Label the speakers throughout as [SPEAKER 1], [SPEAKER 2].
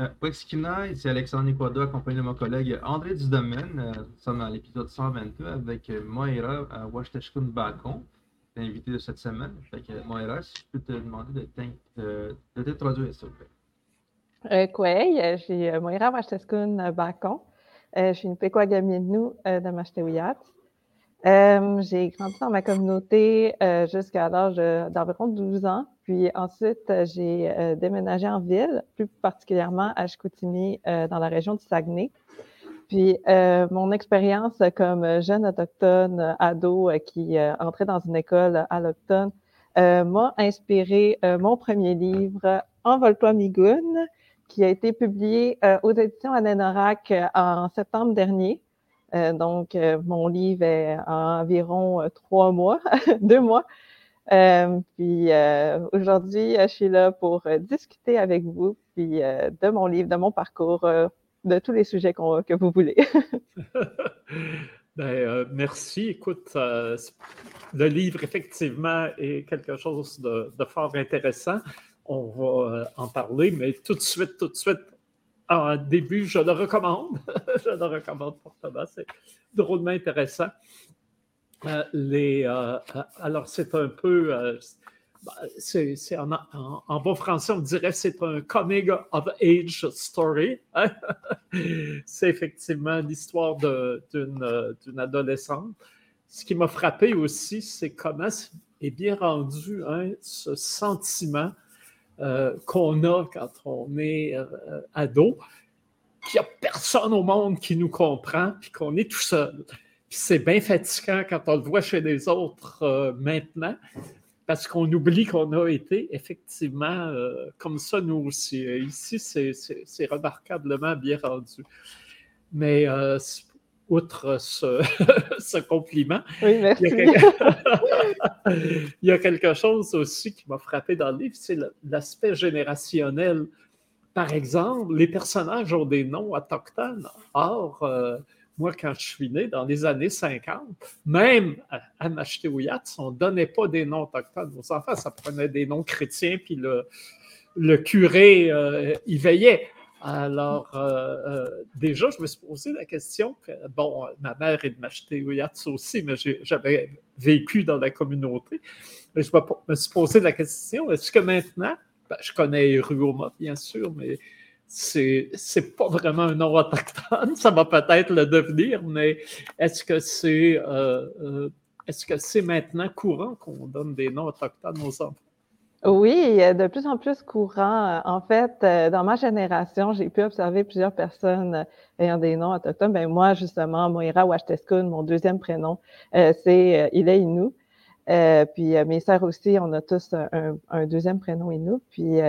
[SPEAKER 1] Euh, c'est Alexandre Nicoado, accompagné de mon collègue André Dudomaine. Euh, nous sommes à l'épisode 122 avec Moira à Washteshkun Bacon, l'invité de cette semaine. Moira, si je peux te demander de, t'introduire, s'il vous plaît.
[SPEAKER 2] Euh, je suis Moira Washteshkun Bacon. je suis une Pequagaminu de Mashtewiyat. j'ai grandi dans ma communauté jusqu'à l'âge d'environ 12 ans. Puis ensuite, euh, j'ai euh, déménagé en ville, plus particulièrement à Chicoutimi, euh, dans la région du Saguenay. Puis mon expérience comme jeune autochtone ado qui entrait dans une école à l'automne m'a inspiré mon premier livre, Envole-toi Migoun, qui a été publié aux éditions Anenorak en septembre dernier. donc, mon livre est environ trois mois, deux mois. Euh, puis euh, aujourd'hui, je suis là pour euh, discuter avec vous puis de mon livre, de mon parcours, de tous les sujets que vous voulez.
[SPEAKER 3] ben, merci. Écoute, le livre, effectivement, est quelque chose de, fort intéressant. On va en parler, mais tout de suite, tout de suite, en début, je le recommande. je le recommande fortement. C'est drôlement intéressant. Euh, euh, euh, alors, c'est un peu. C'est, en, bon français, on dirait c'est un coming of age story. Hein? c'est effectivement l'histoire d'une, d'une adolescente. Ce qui m'a frappé aussi, c'est comment est bien rendu hein, ce sentiment qu'on a quand on est ado, qu'il n'y a personne au monde qui nous comprend, puis qu'on est tout seul c'est bien fatigant quand on le voit chez les autres euh, maintenant, parce qu'on oublie qu'on a été effectivement euh, comme ça nous aussi. Ici, c'est remarquablement bien rendu. Mais euh, outre ce, compliment,
[SPEAKER 2] il,
[SPEAKER 3] y a quelque, chose aussi qui m'a frappé dans le livre, c'est l'aspect générationnel. Par exemple, les personnages ont des noms autochtones. Or, moi, quand je suis né, dans les années 50, même à, à on ne donnait pas des noms autochtones aux enfants, ça prenait des noms chrétiens, puis le, le curé euh, y veillait. Alors, euh, euh, déjà, je me suis posé la question, bon, ma mère est de Machetewiyat aussi, mais j'avais vécu dans la communauté. Je me suis posé la question, est-ce que maintenant, ben, je connais Ruoma, bien sûr, mais c'est c'est pas vraiment un nom autochtone, ça va peut-être le devenir, mais est-ce que c'est euh, euh, est-ce que c'est maintenant courant qu'on donne des noms autochtones aux enfants?
[SPEAKER 2] Oui, de plus en plus courant. En fait, euh, dans ma génération, j'ai pu observer plusieurs personnes ayant des noms autochtones. Ben moi, justement, Moira Washteskun, mon deuxième prénom, c'est il est Innu. puis mes sœurs aussi, on a tous un, deuxième prénom Innu. Puis,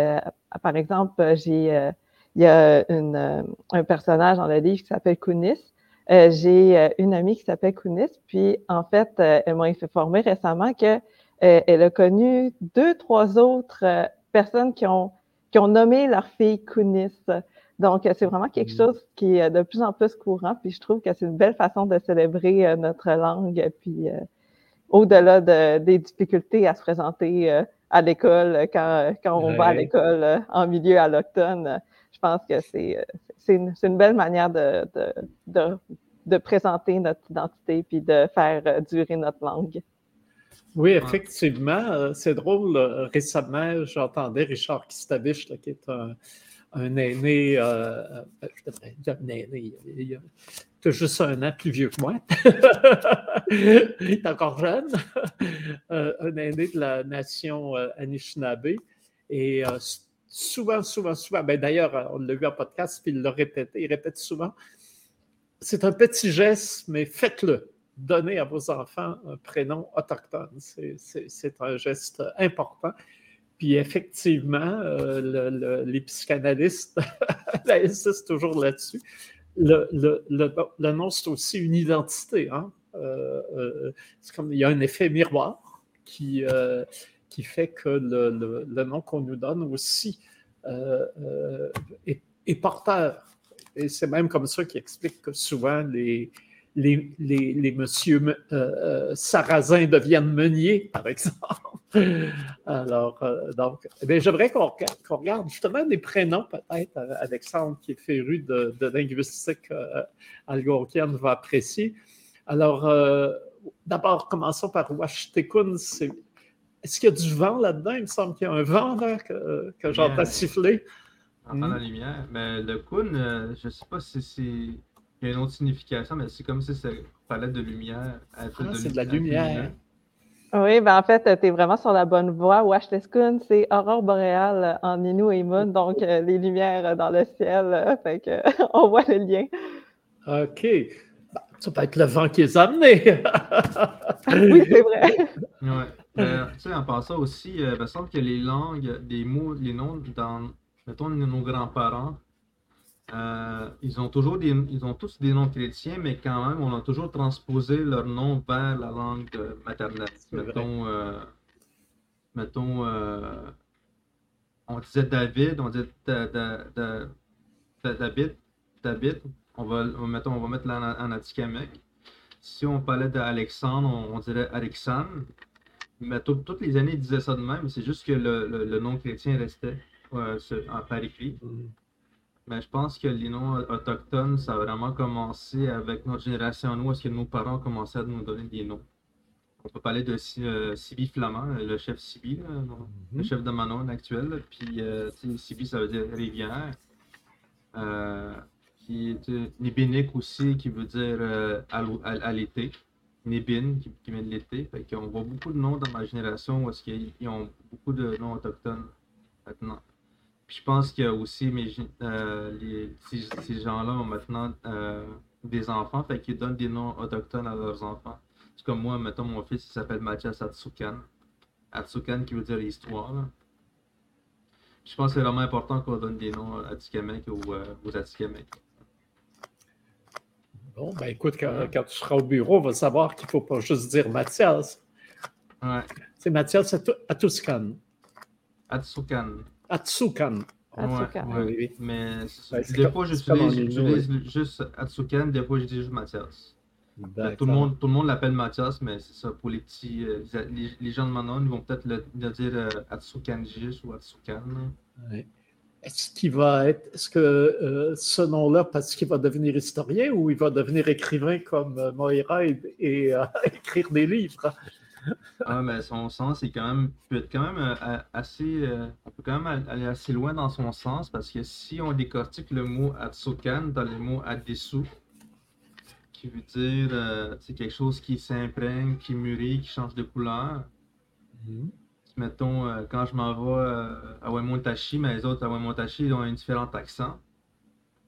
[SPEAKER 2] par exemple, j'ai il y a une, euh, un personnage dans le livre qui s'appelle Kunis. Euh, j'ai euh, une amie qui s'appelle Kunis, puis en fait, elle m'a informé récemment que elle a connu deux, trois autres personnes qui ont, qui ont nommé leur fille Kunis. Donc, c'est vraiment quelque mm. chose qui est de plus en plus courant, puis je trouve que c'est une belle façon de célébrer notre langue, puis au-delà de, des difficultés à se présenter à l'école quand, quand on va à l'école en milieu à l'automne je pense que c'est, euh, une, une, belle manière de, de, de, présenter notre identité puis de faire euh, durer notre langue.
[SPEAKER 3] Oui, effectivement. Euh, c'est drôle. Récemment, j'entendais Richard Kistavich, qui est un, un aîné, euh, je devrais dire un aîné, il, a juste un an plus vieux que moi. il est encore jeune. un aîné de la nation Anishinaabe. Et souvent, souvent, souvent, ben d'ailleurs, on l'a vu en podcast, puis il l'a répété, il répète souvent, c'est un petit geste, mais faites-le. Donnez à vos enfants un prénom autochtone. C'est un geste important. Puis effectivement, euh, les psychanalystes insistent toujours là-dessus. Le, nom, c'est aussi une identité. Hein. Euh, euh, il y a un effet miroir qui, qui fait que le, nom qu'on nous donne aussi euh, euh, est, porteur. Et c'est même comme ça qu'il explique que souvent les, les, les, les monsieur euh, sarrasins deviennent meuniers, par exemple. Alors, donc, eh j'aimerais qu'on regarde justement des prénoms, peut-être, Alexandre, qui est féru de, linguistique euh, algonquienne, va apprécier. Alors, d'abord, commençons par Washtekun. Est-ce qu'il y a du vent là-dedans? Il me semble qu'il y a un vent là, que, que j'entends siffler.
[SPEAKER 1] Entend la hmm. lumière. Mais le kun, je ne sais pas si c'est. Il y a une autre signification, mais c'est comme si c'est palette de lumière.
[SPEAKER 3] Ah, c'est de la lumière.
[SPEAKER 2] Oui, ben en fait, tu es vraiment sur la bonne voie. Washteskun, c'est aurore boréale en Innu et Moon, donc euh, les lumières dans le ciel. Euh, fait que, on voit le lien.
[SPEAKER 3] OK. Ben, ça peut être le vent qui les a amenés.
[SPEAKER 2] oui, c'est vrai.
[SPEAKER 1] Ouais. Euh, tu sais, en passant aussi, il me semble que les langues, les mots, les noms dans, mettons, nos grands-parents, euh, ils ont toujours des, ils ont tous des noms chrétiens, mais quand même, on a toujours transposé leur nom vers la langue maternelle. Mettons, euh, mettons euh, on disait David, on disait David, David, on va, mettons, on va mettre là en, Atikamek. Si on parlait d'Alexandre, on, dirait Alexandre. Mais toutes les années, ils disaient ça de même, c'est juste que le, nom chrétien restait en par écrit. Mm. Mais je pense que les noms autochtones, ça a vraiment commencé avec notre génération, nous, est-ce que nos parents ont commencé à nous donner des noms. On peut parler de euh, Sibi Flamand, le chef Sibi, le mhm. chef de Manon actuel. Puis euh, Sibi, ça veut dire rivière. Euh, puis Nibinik aussi, qui veut dire euh, à, l'été. Nibin, qui, qui, vient de l'été. Fait qu'on voit beaucoup de noms dans ma génération où est-ce qu'ils ont beaucoup de noms autochtones maintenant je pense que aussi mes, euh, ces, gens-là ont maintenant euh, des enfants, fait qu'ils donnent des noms autochtones à leurs enfants. C'est comme moi, mettons, mon fils, il s'appelle Mathias Atsukan. Atsukan qui veut dire histoire. Je pense que c'est vraiment important qu'on donne des noms à ou euh, aux Atikamek.
[SPEAKER 3] Bon, ben écoute, quand, tu seras au bureau, on va savoir qu'il ne faut pas juste dire Mathias.
[SPEAKER 1] Ouais.
[SPEAKER 3] C'est Mathias Atsukan.
[SPEAKER 1] Atsukan.
[SPEAKER 3] Atsukan.
[SPEAKER 2] Atsukan.
[SPEAKER 1] oui, oui. Mais des fois, j'utilise juste Atsukan, des fois, j'utilise juste Mathias. Tout le monde, tout le monde l'appelle Mathias, mais c'est ça, pour les petits, euh, les, gens de Manon, ils vont peut-être le, dire euh, Atsukan juste ou Atsukan.
[SPEAKER 3] Est-ce qu'il va être, est-ce que euh, ce nom-là, parce qu'il va devenir historien ou il va devenir écrivain comme Moira et, et écrire des livres?
[SPEAKER 1] ah, mais son sens est quand même, peut être quand même euh, assez. Euh, on peut quand même aller assez loin dans son sens parce que si on décortique le mot Atsukan dans le mot Adesu, qui veut dire euh, quelque chose qui s'imprègne, qui mûrit, qui change de couleur. Mm-hmm. Mettons, quand je m'en vais à Wemontashi, mais les autres à Wemontashi, ils ont un différent accent.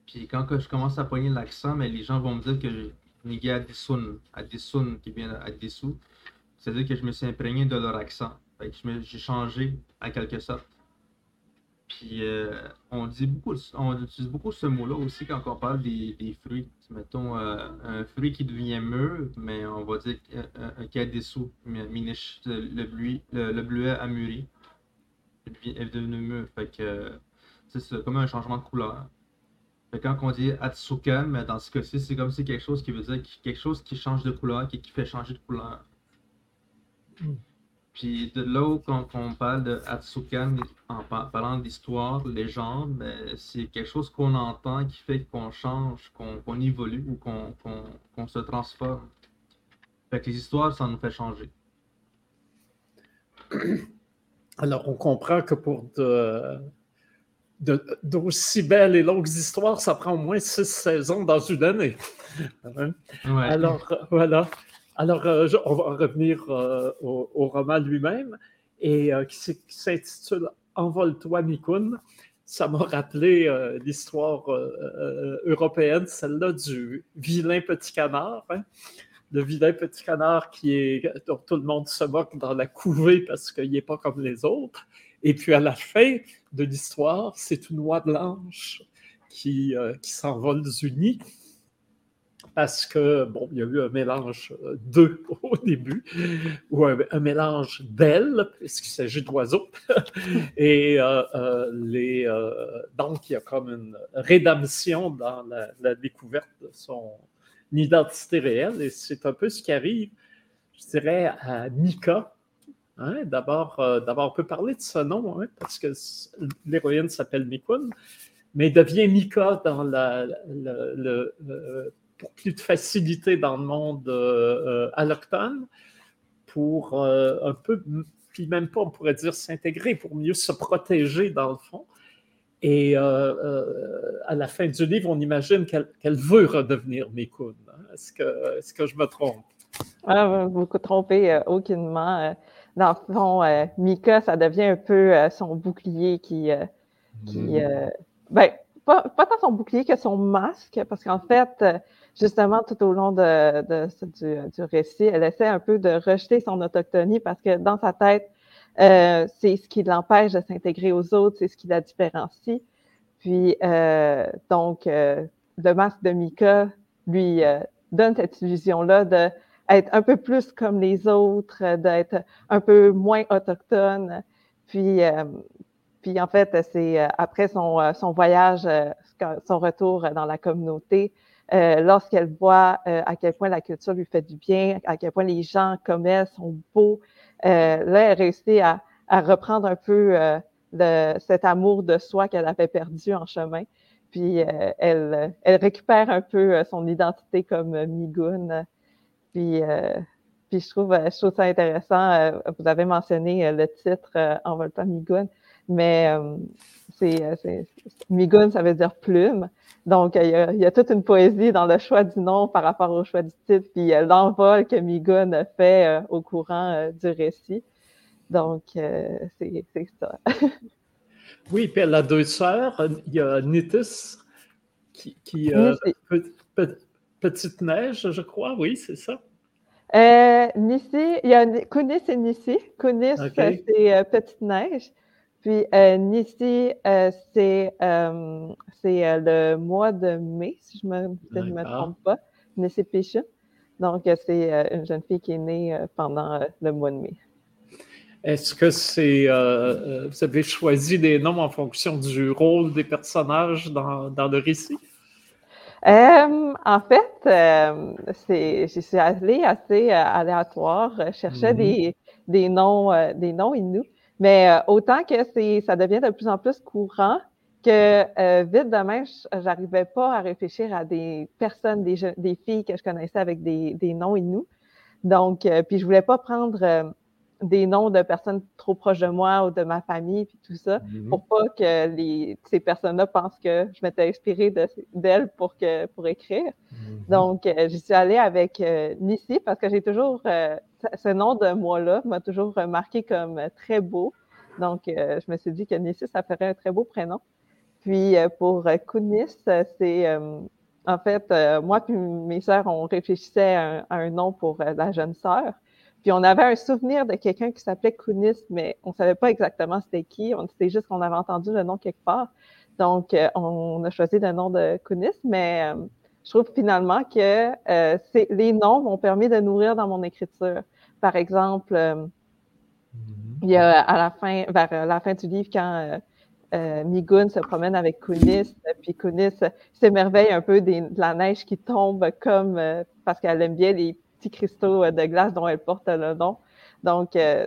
[SPEAKER 1] Puis quand que je commence à poigner l'accent, mais les gens vont me dire que j'ai négé Adesun, Adesun qui vient Adesu. C'est-à-dire que je me suis imprégné de leur accent. j'ai changé en quelque sorte. Puis euh, on dit beaucoup, on utilise beaucoup ce mot-là aussi quand on parle des, fruits. Mettons euh, un fruit qui devient mûr, mais on va dire un des sous, miniche, le, bleuet, le, bleuet a mûri. Est devenu mûr. Fait que c'est comme un changement de couleur. Fait quand on dit Atsukan, mais dans ce cas-ci, c'est comme si quelque chose qui veut dire quelque chose qui change de couleur, qui fait changer de couleur. Puis de là quand on parle de en parlant d'histoire, légende, ben, c'est quelque chose qu'on entend qui fait qu'on change, qu'on évolue ou qu'on se transforme. Fait que les histoires, ça nous fait changer.
[SPEAKER 3] Alors, on comprend que pour d'aussi belles et longues histoires, ça prend au moins six saisons dans une année. Alors, voilà. Alors, euh, on va revenir euh, au, roman lui-même, et euh, qui, s'intitule Envole-toi, Mikun. Ça m'a rappelé l'histoire européenne, celle-là du vilain petit canard. Hein. Le vilain petit canard qui est, dont tout le monde se moque dans la couvée parce qu'il n'est pas comme les autres. Et puis à la fin de l'histoire, c'est une oie blanche qui, qui s'envole unis parce que, bon, il y a eu un mélange euh, d'eux au début, ou un, mélange d'ailes, puisqu'il s'agit d'oiseaux. Et euh, euh, donc, il y a comme une rédemption dans la, découverte de son identité réelle, et c'est un peu ce qui arrive, je dirais, à Mika, Hein, d'abord, d'abord, on peut parler de ce nom, hein, parce que l'héroïne s'appelle Mikun, mais devient Mika dans la, le, pour plus de facilité dans le monde allochtone, pour un peu, puis même pas, on pourrait dire s'intégrer, pour mieux se protéger dans le fond. Et euh, euh, à la fin du livre, on imagine qu'elle veut redevenir Mikun. Hein. Est-ce que, est que, je me trompe?
[SPEAKER 2] Ah, vous vous trompez euh, aucunement. Dans le fond, Mika, ça devient un peu son bouclier qui. qui mm. ben, pas, pas, tant son bouclier que son masque, parce qu'en fait, justement, tout au long de, de, du, du, récit, elle essaie un peu de rejeter son autochtonie parce que dans sa tête, euh, c'est ce qui l'empêche de s'intégrer aux autres, c'est ce qui la différencie. Puis, euh, donc, euh, le masque de Mika lui donne cette illusion-là d'être un peu plus comme les autres, d'être un peu moins autochtone. Puis, puis en fait, c'est après son, son voyage, son retour dans la communauté, lorsqu'elle voit à quel point la culture lui fait du bien, à quel point les gens comme elle sont beaux, euh, là, elle réussit à, à reprendre un peu euh, de, cet amour de soi qu'elle avait perdu en chemin. Puis euh, elle, elle récupère un peu son identité comme Migun. Puis, puis je, trouve, je trouve ça intéressant. vous avez mentionné le titre En pas Migun, mais c'est Migun, ça veut dire plume. Donc, il y, a, il y, a, toute une poésie dans le choix du nom par rapport au choix du titre, puis l'envol que Migun fait au courant du récit. Donc, c'est ça.
[SPEAKER 3] oui, puis elle a deux sœurs. Il y a Nitis, qui, qui Petite Neige, je crois, oui, c'est ça.
[SPEAKER 2] Euh, Nissi, il y a Kunis et Nissi. Kunis, c'est Petite Neige. Puis euh, Nissi, c'est le mois de mai, si je ne me, trompe pas. Nissi Pichon. Donc, c'est une jeune fille qui est née pendant le mois de mai.
[SPEAKER 3] Est-ce que c'est. Euh, euh, vous avez choisi des noms en fonction du rôle des personnages dans, le récit?
[SPEAKER 2] Euh, en fait, c'est, je suis allée assez aléatoire, je cherchais mm-hmm. des, des, noms, des noms inuits, mais autant que c'est, ça devient de plus en plus courant que vite demain, j'arrivais pas à réfléchir à des personnes, des, des filles que je connaissais avec des, des noms inuits. Donc, puis je voulais pas prendre des noms de personnes trop proches de moi ou de ma famille, puis tout ça, mm-hmm. pour pas que les, ces personnes-là pensent que je m'étais inspirée d'elles pour, que, pour écrire. Mm-hmm. Donc, euh, je suis allée avec euh, Nissi parce que j'ai toujours, euh, ce nom de moi-là m'a toujours remarqué comme très beau. Donc, je me suis dit que Nissi, ça ferait un très beau prénom. Puis, pour Kunis, c'est, en fait, moi puis mes sœurs, on réfléchissait à un nom pour la jeune sœur. Puis on avait un souvenir de quelqu'un qui s'appelait Kunis, mais on ne savait pas exactement c'était qui. C'était juste qu'on avait entendu le nom quelque part. Donc, euh, on a choisi le nom de Kunis, mais euh, je trouve finalement que euh, les noms m'ont permis de nourrir dans mon écriture. Par exemple, mm-hmm. il y a à la fin, vers la fin du livre, quand Migun se promène avec Kunis, puis Kunis s'émerveille un peu de la neige qui tombe comme parce qu'elle aime bien les cristaux euh, de glace dont elle porte le nom. Donc, euh,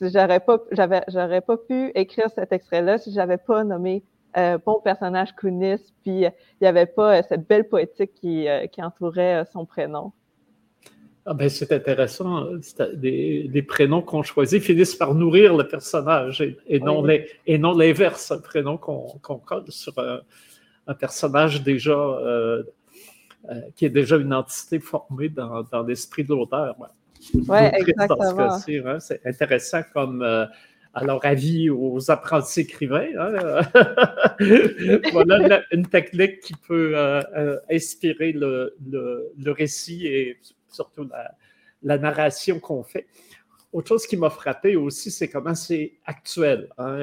[SPEAKER 2] j'aurais pas, j'avais, j'aurais pas pu écrire cet extrait-là si j'avais pas nommé euh, bon personnage Kunis, puis il n'y avait pas cette belle poétique qui, qui entourait son prénom.
[SPEAKER 3] Ah ben, c'est intéressant. Les, prénoms qu'on choisit finissent par nourrir le personnage et, non, les, et non l'inverse, un prénom qu'on colle sur un, personnage déjà euh, qui est déjà une entité formée dans, dans l'esprit de l'auteur.
[SPEAKER 2] Oui, exactement.
[SPEAKER 3] Hein. c'est intéressant comme euh, alors avis aux apprentis écrivains. Hein. voilà une, technique qui peut euh, inspirer le, le, le, récit et surtout la, la narration qu'on fait. Autre chose qui m'a frappé aussi, c'est comment c'est actuel. Hein.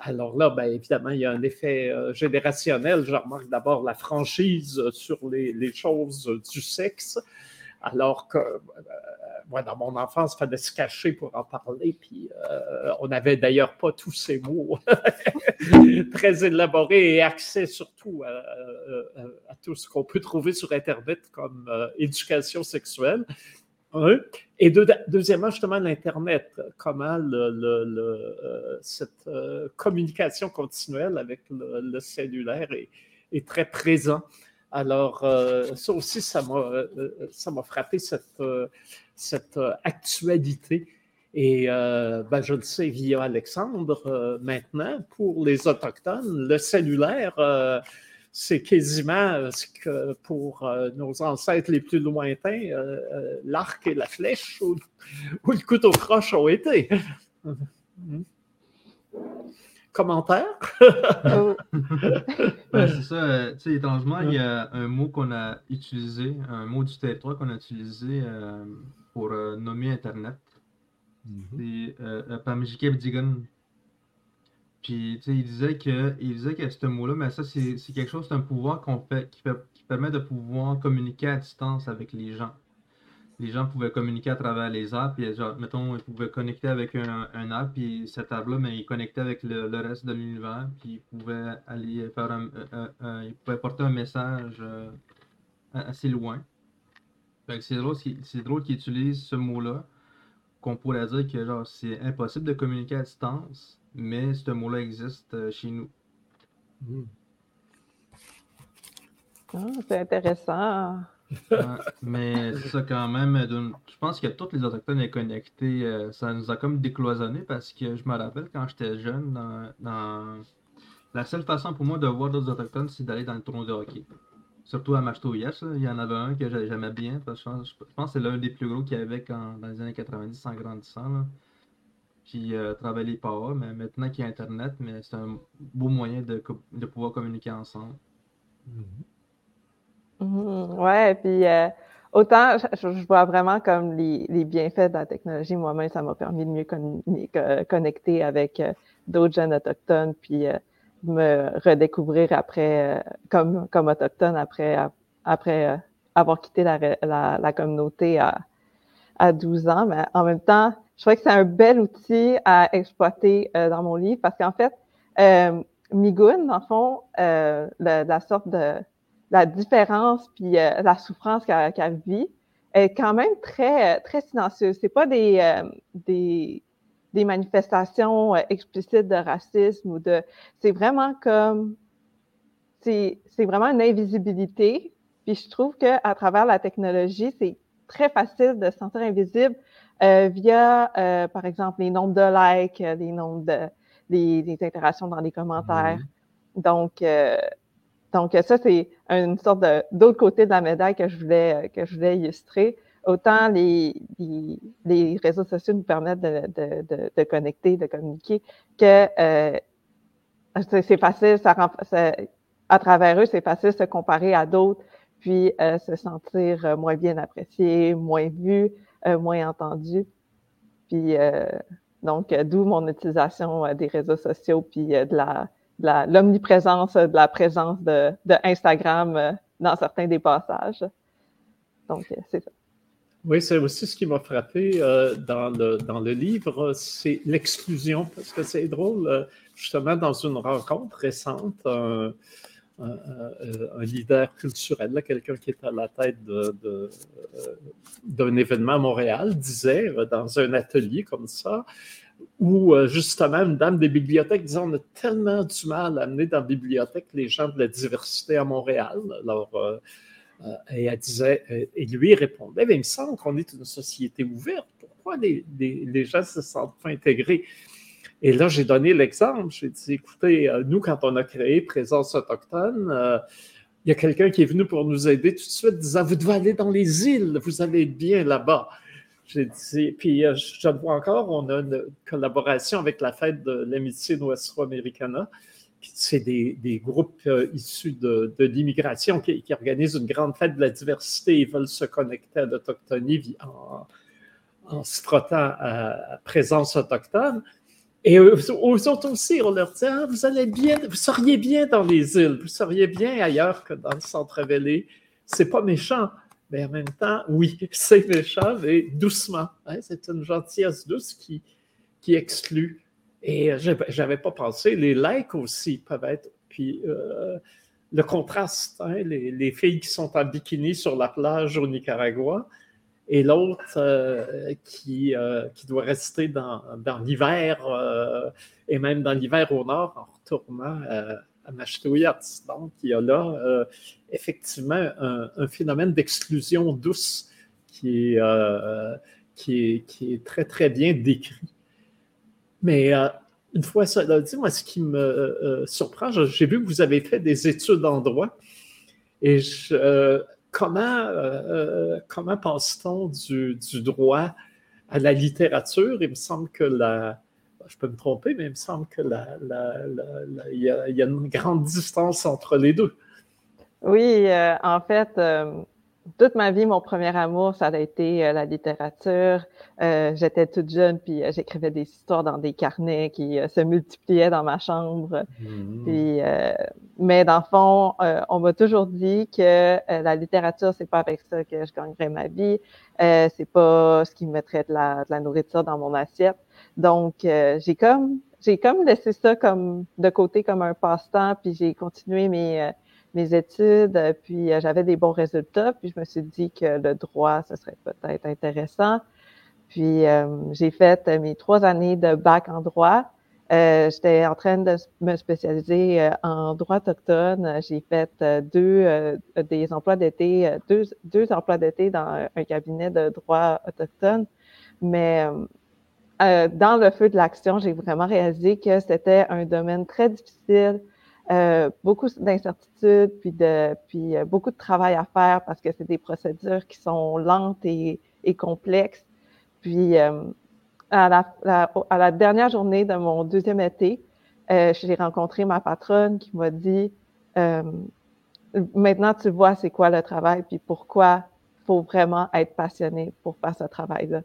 [SPEAKER 3] Alors là, bien évidemment, il y a un effet euh, générationnel. Je remarque d'abord la franchise sur les, choses du sexe, alors que euh, moi, dans mon enfance, il fallait se cacher pour en parler, puis euh, on n'avait d'ailleurs pas tous ces mots très élaborés et accès surtout à, tout ce qu'on peut trouver sur Internet comme éducation sexuelle. Et deuxièmement, justement, l'Internet, comment le, cette communication continuelle avec le, cellulaire est, très présent. Alors, ça aussi, ça m'a frappé, cette, cette actualité. Et euh, ben, je le sais via Alexandre euh, maintenant, pour les Autochtones, le cellulaire, euh, c'est quasiment ce que pour nos ancêtres les plus lointains, l'arc et la flèche ou, le couteau croche ont été. Commentaire?
[SPEAKER 1] c'est ça. tu sais, étrangement, il y a un mot qu'on a utilisé, un mot du territoire qu'on a utilisé pour nommer Internet. C'est euh, Pamjikeb Puis, il disait que, il disait que ce mot-là, mais ça, c'est quelque chose, c'est un pouvoir qu'on fait qui, permet de pouvoir communiquer à distance avec les gens. Les gens pouvaient communiquer à travers les apps, puis genre, mettons, ils pouvaient connecter avec un, un app, puis cette app-là, mais ils connectaient avec le, reste de l'univers, puis ils pouvaient aller faire un, ils pouvaient porter un message euh, assez loin. c'est drôle, drôle qu'ils utilisent ce mot-là qu'on pourrait dire que c'est impossible de communiquer à distance, mais ce mot-là existe euh, chez nous. Hmm.
[SPEAKER 2] Ah, c'est intéressant.
[SPEAKER 1] mais c'est ça quand même. Je pense que tous les Autochtones sont connectés. Euh, ça nous a comme décloisonné parce que je me rappelle quand j'étais jeune, dans, la seule façon pour moi de voir d'autres Autochtones, c'est d'aller dans le tournoi de hockey. Surtout à Machto il y en avait un que j'aimais bien. Parce que je, pense, que c'est l'un des plus gros qu'il y avait quand, dans les années 90 en grandissant. Là. Puis euh, travailler pas, mais maintenant qu'il y a Internet, mais c'est un beau moyen de, de pouvoir communiquer ensemble.
[SPEAKER 2] Mm-hmm. Ouais, puis euh, autant je, vois vraiment comme les, les, bienfaits de la technologie. Moi-même, ça m'a permis de mieux connecter avec euh, d'autres jeunes autochtones, puis me redécouvrir après, euh, comme, comme autochtone, après, après euh, avoir quitté la, la, la, communauté à, à 12 ans. Mais en même temps, je trouvais que c'est un bel outil à exploiter euh, dans mon livre parce qu'en fait, euh, Migun, dans le fond, la, sorte de la différence puis la souffrance qu'elle vit est quand même très, très silencieuse. C'est pas des, des des manifestations euh, explicites de racisme ou de. C'est vraiment comme. C'est vraiment une invisibilité. Puis je trouve qu'à travers la technologie, c'est très facile de se sentir invisible euh, via, euh, par exemple, les nombres de likes, les nombres de. les, interactions dans les commentaires. Mm-hmm. Donc, donc, ça, c'est une sorte d'autre côté de la médaille que je voulais, que je voulais illustrer autant les, les, réseaux sociaux nous permettent de, de, de, connecter, de communiquer, que euh, c'est facile, ça, à travers eux, c'est facile de se comparer à d'autres, puis euh, se sentir euh, moins bien apprécié, moins vu, moins entendu. Puis donc, d'où mon utilisation des réseaux sociaux, puis de la l'omniprésence de, la présence de, Instagram dans certains des passages. Donc, c'est ça.
[SPEAKER 3] Oui, c'est aussi ce qui m'a frappé euh, dans, le, dans le livre, c'est l'exclusion, parce que c'est drôle, euh, justement, dans une rencontre récente, leader culturel, quelqu'un qui est à la tête d'un de, d'un événement à Montréal, disait euh, dans un atelier comme ça, où justement une dame des bibliothèques disait on a tellement du mal à amener dans la bibliothèque les gens de la diversité à Montréal. Alors, euh, et elle disait, euh, et lui répondait, il me semble qu'on est une société ouverte. Pourquoi les, gens se sentent pas intégrés? Et là, j'ai donné l'exemple. J'ai dit, écoutez, euh, nous, quand on a créé Présence autochtone, il y a quelqu'un qui est venu pour nous aider tout de suite, disant, vous devez aller dans les îles, vous allez bien là-bas. J'ai dit, puis je le vois encore, on a une collaboration avec la fête de l'amitié Nuestro-Americana c'est des, groupes euh, issus de, l'immigration qui, organisent une grande fête de la diversité et veulent se connecter à l'autochtonie en, en, se frottant à, présence autochtone. Et aux, autres aussi, on leur dit ah, vous allez bien, vous seriez bien dans les îles, vous seriez bien ailleurs que dans le centre-vallée. C'est pas méchant, mais en même temps, oui, c'est méchant, mais doucement. Hein. c'est une gentillesse douce qui, qui exclut. Et euh, je n'avais pas pensé, les likes aussi peuvent être. Puis euh, le contraste, hein, les, filles qui sont en bikini sur la plage au Nicaragua et l'autre qui, qui doit rester dans, dans l'hiver et même dans l'hiver au nord en retournant à Mashtouillatz. Donc, il y a là effectivement un, phénomène d'exclusion douce qui est, qui, est, qui est très, très bien décrit. Mais une fois ça dit, moi, ce qui me euh, surprend, j'ai vu que vous avez fait des études en droit. Et euh, comment, euh, comment passe-t-on du, droit à la littérature? Il me semble que la. Je peux me tromper, mais il me semble que il y, a une grande distance entre les deux.
[SPEAKER 2] Oui, en fait, toute ma vie, mon premier amour, ça a été euh, la littérature. Euh, j'étais toute jeune, puis euh, j'écrivais des histoires dans des carnets qui se multipliaient dans ma chambre. Mmh. Puis, mais dans le fond, on m'a toujours dit que la littérature, c'est pas avec ça que je gagnerais ma vie. c'est pas ce qui me mettrait de la, de la nourriture dans mon assiette. Donc, j'ai comme j'ai comme laissé ça comme de côté comme un passe-temps, puis j'ai continué mes mes études, euh, puis euh, j'avais des bons résultats, puis je me suis dit que le droit, ce serait peut-être intéressant. Puis euh, j'ai fait mes trois années de bac en droit. J'étais en train de me spécialiser en droit autochtone. J'ai fait deux des emplois d'été, deux, deux emplois d'été dans un cabinet de droit autochtone. Mais dans le feu de l'action, j'ai vraiment réalisé que c'était un domaine très difficile euh, beaucoup d'incertitudes, puis, de, puis euh, beaucoup de travail à faire parce que c'est des procédures qui sont lentes et, et complexes. Puis, euh, à, la, à, la, dernière journée de mon deuxième été, j'ai rencontré ma patronne qui m'a dit Maintenant, tu vois c'est quoi le travail, puis pourquoi il faut vraiment être passionné pour faire ce travail-là.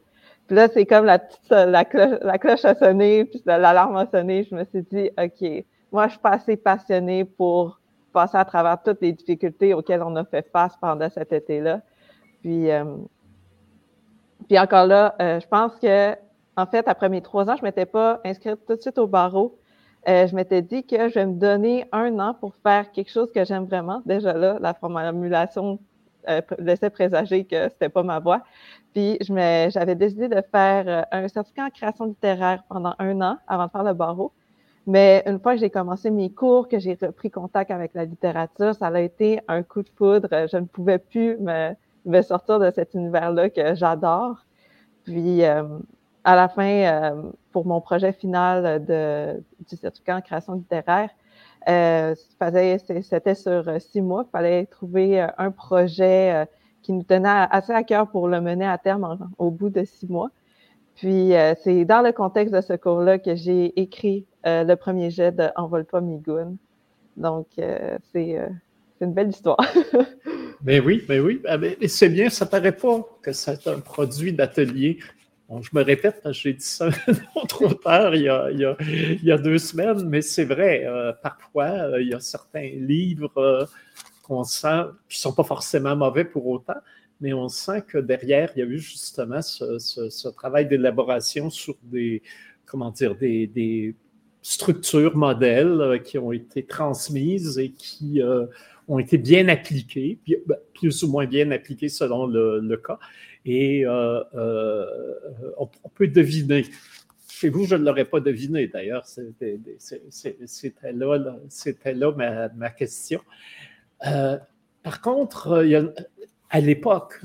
[SPEAKER 2] Puis là, c'est comme la petite la cloche, la cloche a sonné, puis l'alarme a sonné. Je me suis dit, OK, moi, je suis pas assez passionnée pour passer à travers toutes les difficultés auxquelles on a fait face pendant cet été-là. Puis, euh, puis encore là, euh, je pense que, en fait, après mes trois ans, je m'étais pas inscrite tout de suite au barreau. Euh, je m'étais dit que je vais me donner un an pour faire quelque chose que j'aime vraiment. Déjà là, la formulation laissait présager que c'était pas ma voie. Puis j'avais décidé de faire un certificat en création littéraire pendant un an avant de faire le barreau. Mais une fois que j'ai commencé mes cours, que j'ai repris contact avec la littérature, ça a été un coup de foudre. Je ne pouvais plus me, sortir de cet univers-là que j'adore. Puis, euh, à la fin, euh, pour mon projet final de, du certificat en création littéraire, euh, c'était sur six mois. Il fallait trouver un projet qui nous tenait assez à cœur pour le mener à terme au bout de six mois. Puis, c'est dans le contexte de ce cours-là que j'ai écrit euh, le premier jet de Envole-toi Migoun. Donc, euh, euh, c'est une belle histoire.
[SPEAKER 3] mais ben oui, mais ben oui. Ah, ben, c'est bien, ça paraît pas que c'est un produit d'atelier. Bon, je me répète, j'ai dit ça trop tard il y, a, il, y a, deux semaines, mais c'est vrai, parfois, il y a certains livres qu'on sent qui ne sont pas forcément mauvais pour autant, mais on sent que derrière, il y a eu justement ce, travail d'élaboration sur des, comment dire, des, structures, modèles euh, qui ont été transmises et qui euh, ont été bien appliquées, ben, plus ou moins bien appliquées selon le, cas. Et euh, on, peut deviner. Chez vous, je ne l'aurais pas deviné d'ailleurs. C'était là, là ma, ma question. par contre, il y a, à l'époque,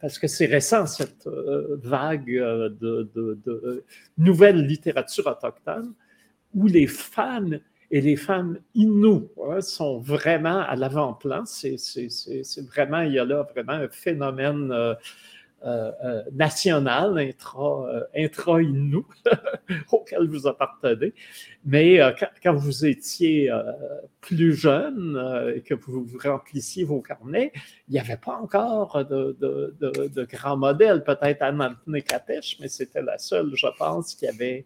[SPEAKER 3] parce que c'est récent, cette vague de, de, de, nouvelle littérature autochtone, où les femmes et les femmes inues hein, sont vraiment à l'avant-plan. C'est vraiment, il y a là vraiment un phénomène euh, euh, euh, national, intra, intra auquel vous appartenez. Mais quand, vous étiez plus jeune et que vous, remplissiez vos carnets, il n'y avait pas encore de, de, de, grands modèles. Peut-être Anna Katesh, mais c'était la seule, je pense, qui avait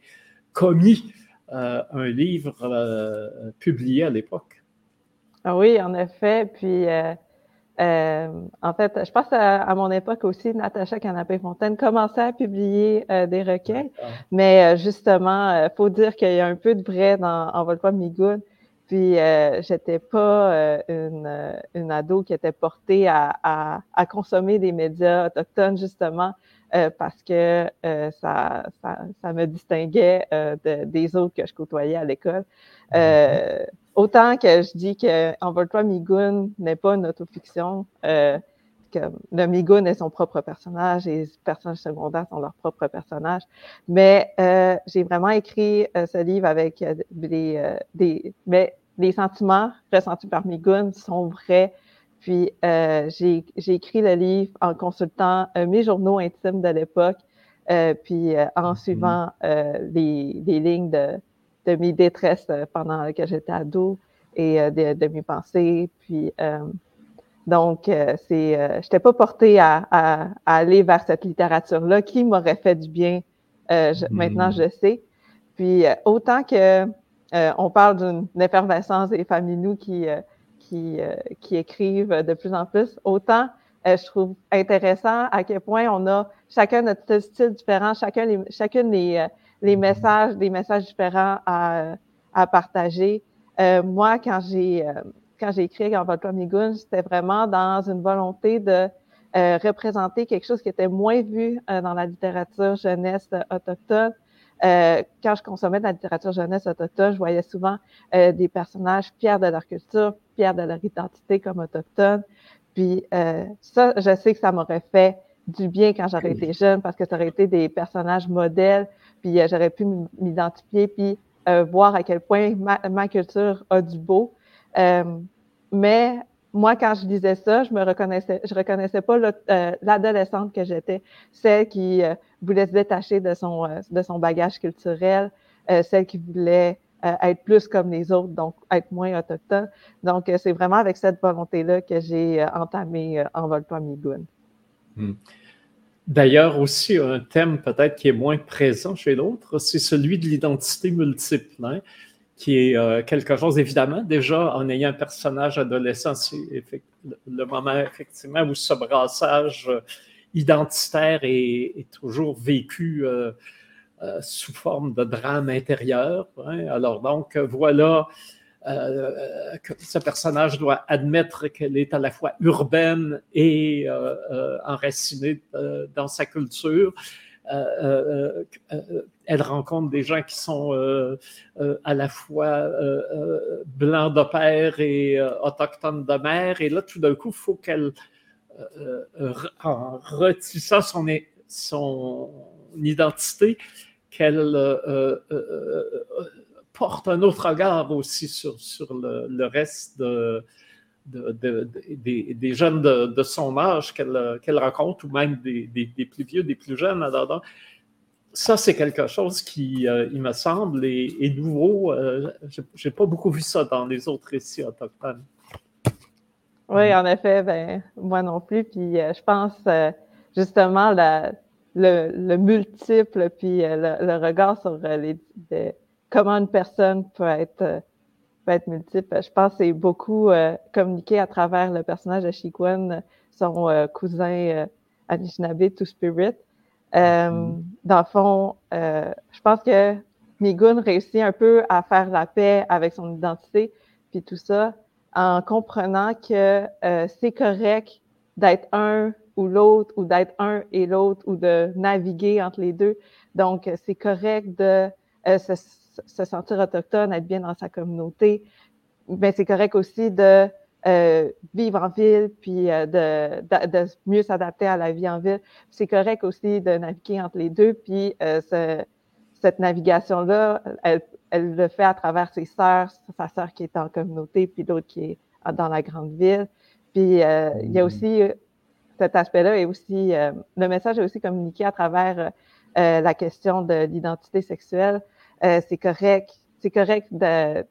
[SPEAKER 3] commis euh, un livre euh, publié à l'époque.
[SPEAKER 2] Ah oui, en effet. Puis, euh, en fait, je pense à, mon époque aussi, Natacha Canapé-Fontaine commençait à publier des recueils. Mais justement, il faut dire qu'il y a un peu de vrai dans Envole pas Migoun. Puis, euh, j'étais pas une, une, ado qui était portée à, à, à consommer des médias autochtones, justement, parce que ça, ça, ça, me distinguait de, des autres que je côtoyais à l'école. Mm-hmm. autant que je dis que Envole-toi Migoun n'est pas une autofiction, que le Migoun est son propre personnage et les personnages secondaires sont leurs propres personnages. Mais euh, j'ai vraiment écrit euh, ce livre avec euh, des, des, mais les sentiments ressentis par Migoun sont vrais. Puis j'ai écrit le livre en consultant mes journaux intimes de l'époque, puis en mm-hmm. suivant les, les, lignes de, de mes détresses pendant que j'étais ado et de, de, mes pensées. Puis donc, euh, c'est, euh, je n'étais pas portée à, à, aller vers cette littérature-là qui m'aurait fait du bien. Euh, Maintenant, je le sais. Puis, euh, autant que euh, on parle d'une effervescence des familles qui, qui, qui écrivent de plus en plus, autant je trouve intéressant à quel point on a chacun notre style différent, chacun les, chacune les, les messages, des messages différents à, à partager. moi, quand j'ai quand j'ai écrit Envole-toi Migoun, c'était vraiment dans une volonté de euh, représenter quelque chose qui était moins vu euh, dans la littérature jeunesse autochtone. Euh, quand je consommais de la littérature jeunesse autochtone, je voyais souvent des personnages fiers de leur culture, fiers de leur identité comme autochtones. Puis ça, je sais que ça m'aurait fait du bien quand j'aurais été jeune parce que ça aurait été des personnages modèles, puis j'aurais pu m'identifier, puis voir à quel point ma, ma culture a du beau. Euh, mais moi, quand je disais ça, je me reconnaissais, je reconnaissais pas euh, l'adolescente que j'étais, celle qui euh, voulait se détacher de son, de son bagage culturel, celle qui voulait être plus comme les autres, donc être moins autochtone. Donc, c'est vraiment avec cette volonté-là que j'ai entamé Envole-toi Migoun.
[SPEAKER 3] Hmm. D'ailleurs, aussi, un thème peut-être qui est moins présent chez l'autre, c'est celui de l'identité multiple. Hein? Qui est euh, quelque chose, évidemment, déjà en ayant un personnage adolescent, c'est le moment effectivement où ce brassage euh, identitaire est, toujours vécu euh, sous forme de drame intérieur. Hein. Alors donc, voilà que ce personnage doit admettre qu'elle est à la fois urbaine et enracinée dans sa culture. Euh, euh, euh, elle rencontre des gens qui sont à la fois blancs de père et autochtones de mère. Et là, tout d'un coup, il faut qu'elle, en retissant son, identité, qu'elle porte un autre regard aussi sur, sur le, reste de, des, jeunes de, son âge qu'elle rencontre, ou même des, plus vieux, des plus jeunes. ça, c'est quelque chose qui, euh, il me semble, est, nouveau. Euh, Je n'ai pas beaucoup vu ça dans les autres récits autochtones.
[SPEAKER 2] Oui, en effet, ben, moi non plus. Puis euh, je pense justement le, multiple, puis le, regard sur les, comment une personne peut être être multiple. Je pense que c'est beaucoup euh, communiqué à travers le personnage de Shikwan, son euh, cousin euh, Anishinaabe, Two Spirit. Mm-hmm. Dans le fond, je pense que Migun réussit un peu à faire la paix avec son identité, puis tout ça, en comprenant que c'est correct d'être un ou l'autre, ou d'être un et l'autre, ou de naviguer entre les deux. Donc, c'est correct de se se sentir autochtone, être bien dans sa communauté. Mais c'est correct aussi de euh, vivre en ville, puis euh, de, mieux s'adapter à la vie en ville. C'est correct aussi de naviguer entre les deux, puis euh, cette navigation-là, elle, le fait à travers ses sœurs, sa sœur qui est en communauté, puis l'autre qui est dans la grande ville. Puis il y a aussi cet aspect-là, et aussi le message est aussi communiqué à travers la question de l'identité sexuelle. Euh, c'est correct. C'est correct de,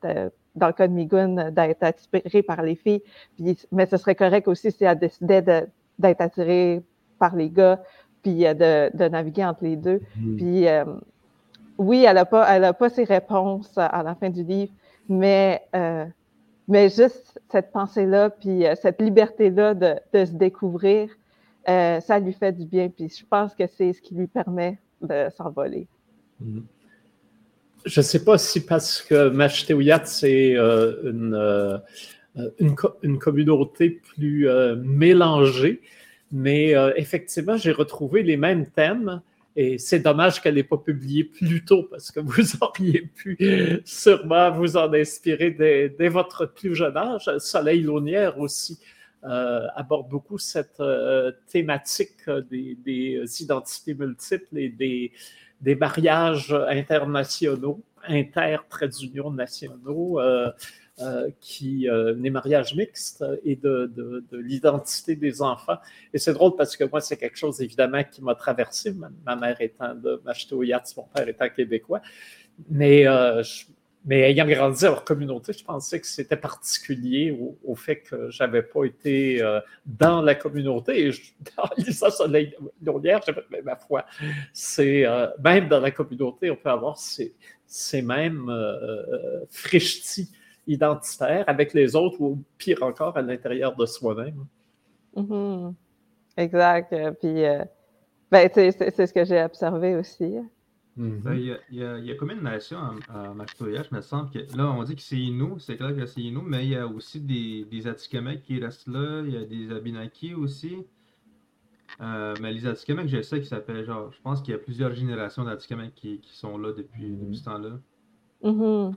[SPEAKER 2] dans le cas de Migun d'être attiré par les filles, puis, mais ce serait correct aussi si elle décidait d'être attirée par les gars, puis euh, de, de naviguer entre les deux. Mm-hmm. Puis euh, oui, elle n'a pas, elle a pas ses réponses à la fin du livre, mais, mais juste cette pensée-là, puis cette liberté-là de, de, se découvrir, ça lui fait du bien. Puis je pense que c'est ce qui lui permet de s'envoler.
[SPEAKER 3] Mm-hmm je ne sais pas si parce que Mashtewiyat, c'est une, une, une, communauté plus mélangée, mais effectivement, j'ai retrouvé les mêmes thèmes et c'est dommage qu'elle n'ait pas publié plus tôt parce que vous auriez pu sûrement vous en inspirer dès, votre plus jeune âge. Soleil Launière aussi euh, aborde beaucoup cette euh, thématique des, identités multiples et des, des mariages internationaux, inter-traits d'union nationaux. Euh, euh, qui euh, des mariages mixtes et de, l'identité des enfants. Et c'est drôle parce que moi, c'est quelque chose évidemment qui m'a traversé, ma, mère étant de Machetoyat, mon père étant québécois. Mais, euh, mais ayant grandi leur communauté, je pensais que c'était particulier au, fait que je n'avais pas été dans la communauté. Et je, dans lisant Soleil Laurière, j'ai fait, ma foi, c'est même dans la communauté, on peut avoir ces, ces mêmes frichetis identitaire avec les autres ou pire encore à l'intérieur de soi-même.
[SPEAKER 2] Mm-hmm. Exact. Euh, puis, euh, ben, c'est ce que j'ai observé aussi.
[SPEAKER 1] Mm-hmm. Ben, il, y a, il, y a, combien de nations à, Machtoya? Je me semble que là, on dit que c'est Inou, c'est clair que c'est Inou, mais il y a aussi des, des Atikamekw qui restent là, il y a des Abinaki aussi. Euh, mais les Atikamekw, je sais qui s'appelle genre, je pense qu'il y a plusieurs générations d'Atikamekw qui, qui, sont là depuis, depuis ce temps-là.
[SPEAKER 2] Mm-hmm.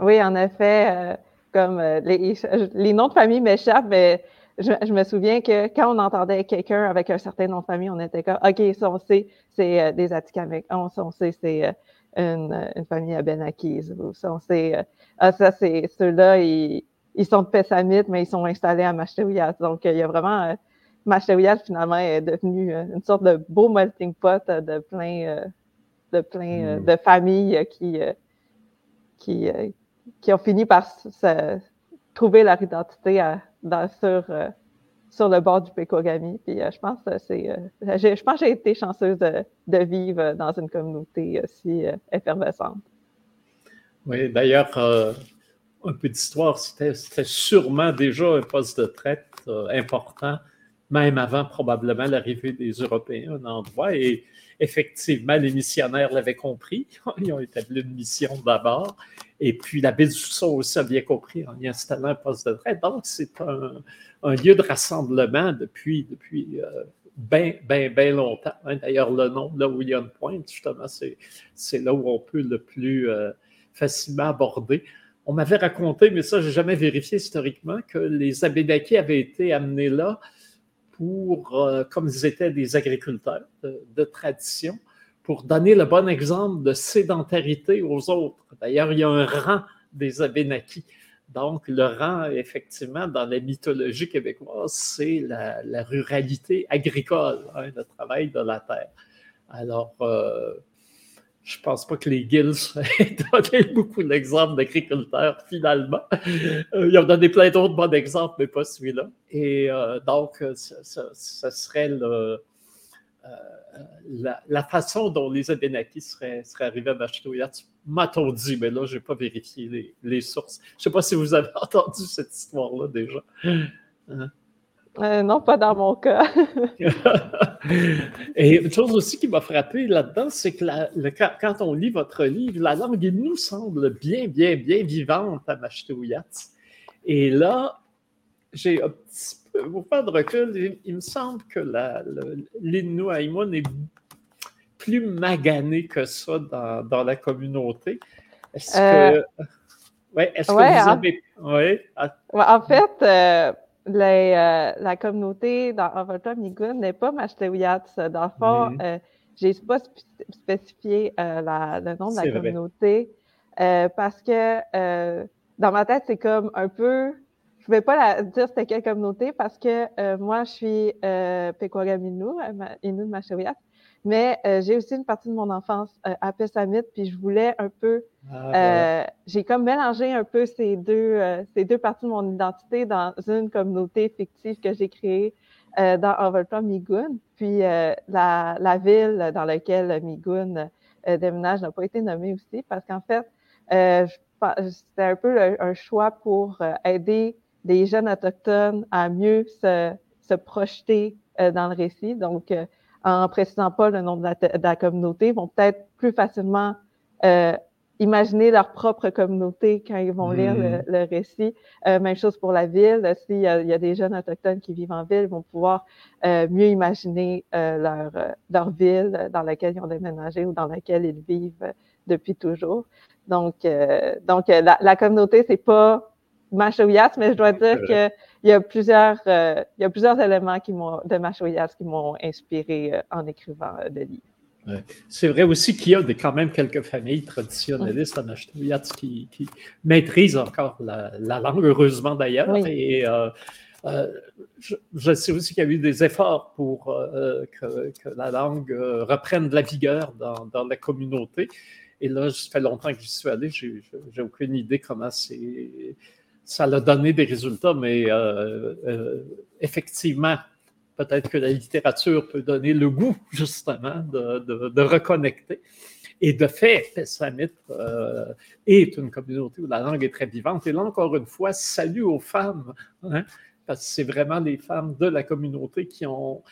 [SPEAKER 2] Oui, en effet, euh, comme euh, les, noms de famille m'échappent, mais je, me souviens que quand on entendait quelqu'un avec un certain nom de famille, on était comme OK, ça on sait, c'est euh, des Atikamekw. On, on sait, c'est une, famille Abenakis. Ça, on sait, ah, ça, c'est ceux-là, ils, sont de Pessamit, mais ils sont installés à Mashtewiyat. Donc, il y a vraiment. Mashtewiyat, finalement, est devenu une sorte de beau melting pot de plein, de, plein hmm. de familles qui qui, euh, qui ont fini par trouver leur identité sur, euh, sur le bord du Pekogami. Puis euh, je pense que c'est, je pense j'ai été chanceuse de, vivre dans une communauté aussi effervescente.
[SPEAKER 3] Oui, d'ailleurs, un peu d'histoire, c'était, sûrement déjà un poste de traite important, même avant probablement l'arrivée des Européens un endroit. Effectivement, les missionnaires l'avaient compris. Ils ont établi une mission d'abord. Et puis, la baie du aussi a bien compris en y installant un poste de traite. Donc, c'est un, lieu de rassemblement depuis, depuis euh, bien, bien, bien longtemps. Hein. D'ailleurs, le nom, là où il y justement, c'est là où on peut le plus euh, facilement aborder. On m'avait raconté, mais ça, je n'ai jamais vérifié historiquement, que les Abénakis avaient été amenés là euh, comme ils étaient des agriculteurs de, tradition, pour donner le bon exemple de sédentarité aux autres. D'ailleurs, il y a un rang des Abénakis. Donc, le rang, effectivement, dans la mythologie québécoise, c'est la, ruralité agricole, hein, le travail de la terre. Alors, euh, je ne pense pas que les guilds aient donné beaucoup d'exemples d'agriculteurs, finalement. Euh, ils ont donné plein d'autres bons exemples, mais pas celui-là. Et euh, donc, euh, ce serait la, façon dont les Abénakis seraient, arrivés à Machetoyat. M'a-t-on dit, mais là, je n'ai pas vérifié les, sources. Je ne sais pas si vous avez entendu cette histoire-là déjà.
[SPEAKER 2] Hein? Euh, non, pas dans mon cas.
[SPEAKER 3] Et une chose aussi qui m'a frappé là-dedans, c'est que quand on lit votre livre, la langue nous semble bien, bien, bien vivante à Mashtouillat. Et là, j'ai un petit peu, pour faire de recul, il, me semble que l'Innu Aïmoun est plus magané que ça dans, la communauté. Est-ce que. Euh, ouais, est-ce que vous avez.
[SPEAKER 2] Ouais. En fait, euh, euh, la communauté dans Envolta Migun n'est pas Mashtewiyat. Dans le fond, mm-hmm. euh, je n'ai pas spécifié euh, le nom de la communauté parce que dans ma tête, c'est comme un peu. Je ne vais pas la, dire c'était quelle communauté parce que moi, je suis euh, Pekwaraminnu, Innu de Mashtewiyat. Mais euh, j'ai aussi une partie de mon enfance euh, à Pessamit, puis je voulais un peu. Ah, euh, j'ai comme mélangé un peu ces deux, ces deux parties de mon identité dans une communauté fictive que j'ai créée dans Overton Migun. Puis la, la, ville dans laquelle Migun déménage n'a pas été nommée aussi, parce qu'en fait, c'était un peu un choix pour aider les jeunes autochtones à mieux se, se projeter dans le récit. Donc, en précisant pas le nom de la, communauté, vont peut-être plus facilement euh, imaginer leur propre communauté quand ils vont lire le, mm. récit. Euh, même chose pour la ville. S'il y, a des jeunes autochtones qui vivent en ville, ils vont pouvoir euh, mieux imaginer euh, leur, leur ville dans laquelle ils ont déménagé ou dans laquelle ils vivent depuis toujours. Donc, donc la, la communauté, c'est pas Machoyas, mais je dois dire qu'il y a plusieurs, il y a plusieurs éléments qui de Machoyas qui m'ont inspiré en écrivant le livre.
[SPEAKER 3] C'est vrai aussi qu'il y a quand même quelques familles traditionnalistes en Ashtoyat qui, qui, maîtrisent encore la, langue, heureusement d'ailleurs. Et euh, euh, je, sais aussi qu'il y a eu des efforts pour euh, que, la langue reprenne de la vigueur dans, dans, la communauté. Et là, ça fait longtemps que j'y suis allé, j'ai aucune idée comment ça a donné des résultats, mais effectivement, peut-être que la littérature peut donner le goût, justement, de, reconnecter. Et de fait, Pessamit euh, est une communauté où la langue est très vivante. Et là, encore une fois, salut aux femmes, hein, parce que c'est vraiment les femmes de la communauté qui ont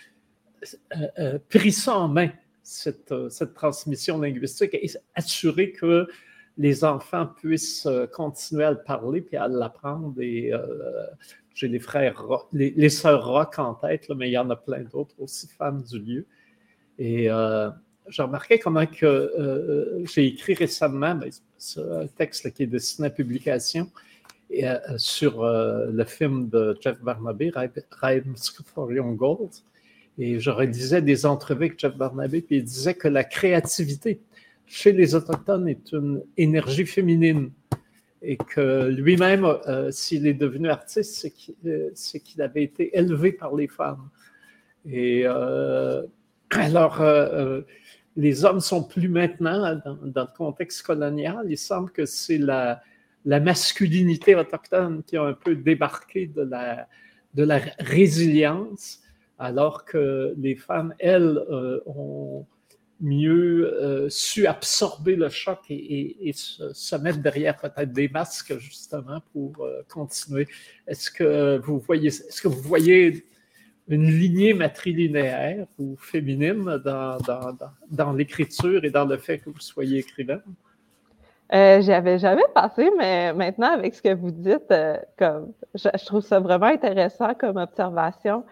[SPEAKER 3] euh, euh, pris ça en main, cette, cette, transmission linguistique, et assuré que les enfants puissent continuer à le parler puis à l'apprendre. Et j'ai les frères, les, sœurs Rock en tête, mais il y en a plein d'autres aussi, femmes du lieu. Et euh, j'ai remarqué comment que euh, euh, j'ai écrit récemment ben, un texte qui est destiné à publication sur le film de Jeff Barnaby, Rhymes for Young Gold. Et je redisais des entrevues avec Jeff Barnaby, puis il disait que la créativité chez les Autochtones est une énergie féminine et que lui-même, euh, s'il est devenu artiste, euh, c'est qu'il avait été élevé par les femmes. Et euh, alors, les hommes sont plus maintenant dans, le contexte colonial. Il semble que c'est la, masculinité autochtone qui a un peu débarqué de la résilience, alors que les femmes, elles, ont mieux euh, su absorber le choc et, se, mettre derrière peut-être des masques justement pour euh, continuer. Est-ce que vous voyez, est-ce que vous voyez une lignée matrilinéaire ou féminine dans, dans, dans, l'écriture et dans le fait que vous soyez écrivain?
[SPEAKER 2] Euh, J'y avais jamais pensé, mais maintenant, avec ce que vous dites, euh, comme, je, trouve ça vraiment intéressant comme observation.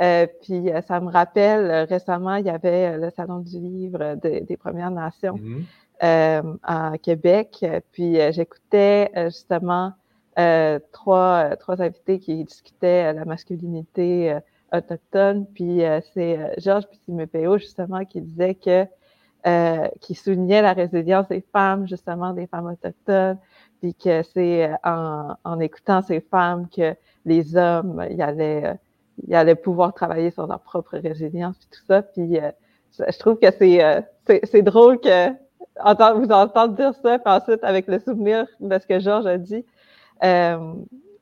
[SPEAKER 2] Euh, puis euh, ça me rappelle, euh, récemment, il y avait le Salon du livre des Premières Nations mm-hmm. à Québec. Puis j'écoutais justement trois, trois invités qui discutaient la masculinité autochtone. Puis c'est Georges Pissimepeo, justement, qui disait que qui soulignait la résilience des femmes, justement, des femmes autochtones, puis que c'est en, en, écoutant ces femmes que les hommes, il y allait ils allaient pouvoir travailler sur leur propre résilience et tout ça. Puis euh, je trouve que c'est euh, c'est drôle que vous entendre dire ça, puis ensuite avec le souvenir de ce que Georges a dit, euh,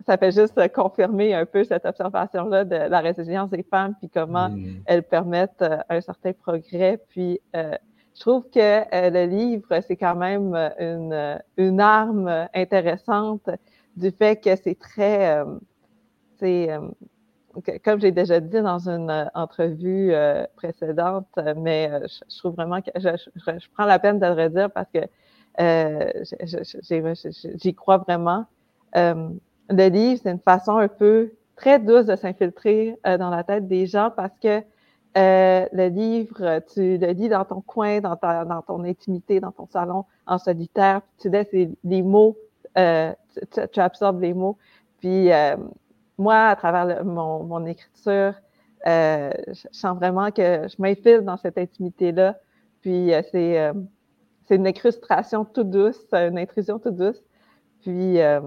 [SPEAKER 2] ça fait juste confirmer un peu cette observation-là de la résilience des femmes, puis comment mm. elles permettent un certain progrès. Puis je trouve que le livre, c'est quand même une, une arme intéressante du fait que c'est très, c'est comme j'ai déjà dit dans une euh, entrevue euh, précédente, euh, mais je, trouve vraiment que je, prends la peine de le redire parce que j'y crois vraiment. le livre, c'est une façon un peu très douce de s'infiltrer dans la tête des gens parce que le livre, tu le lis dans ton coin, dans, ta, dans ton intimité, dans ton salon, en solitaire, tu laisses les, mots, tu, tu, absorbes les mots, puis moi, à travers mon, mon, écriture, euh, je sens vraiment que je m'infile dans cette intimité-là. Puis euh, c'est euh, c'est une incrustation toute douce, une intrusion toute douce. Puis, euh,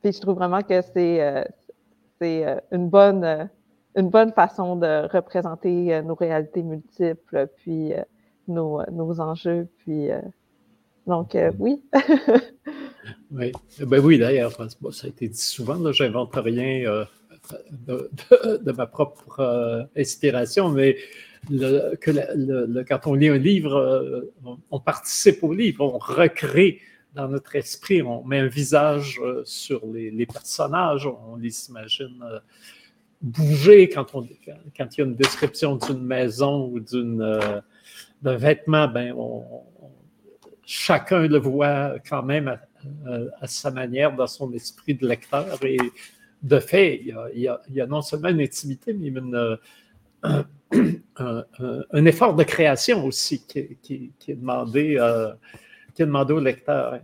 [SPEAKER 2] puis je trouve vraiment que c'est une bonne une bonne façon de représenter nos réalités multiples, puis nos, nos enjeux. Puis donc oui.
[SPEAKER 3] Oui, ben oui d'ailleurs, ça a été dit souvent, je n'invente rien euh, de, ma propre euh, inspiration, mais que quand on lit un livre, euh, on, participe au livre, on recrée dans notre esprit, on met un visage sur les, personnages, on, les imagine bouger quand, on, il y a une description d'une maison ou d'un vêtement, ben on, chacun le voit quand même à, sa manière, dans son esprit de lecteur. Et de fait, il y a, non seulement une intimité, mais une, un, effort de création aussi qui, est, demandé, qui est au lecteur.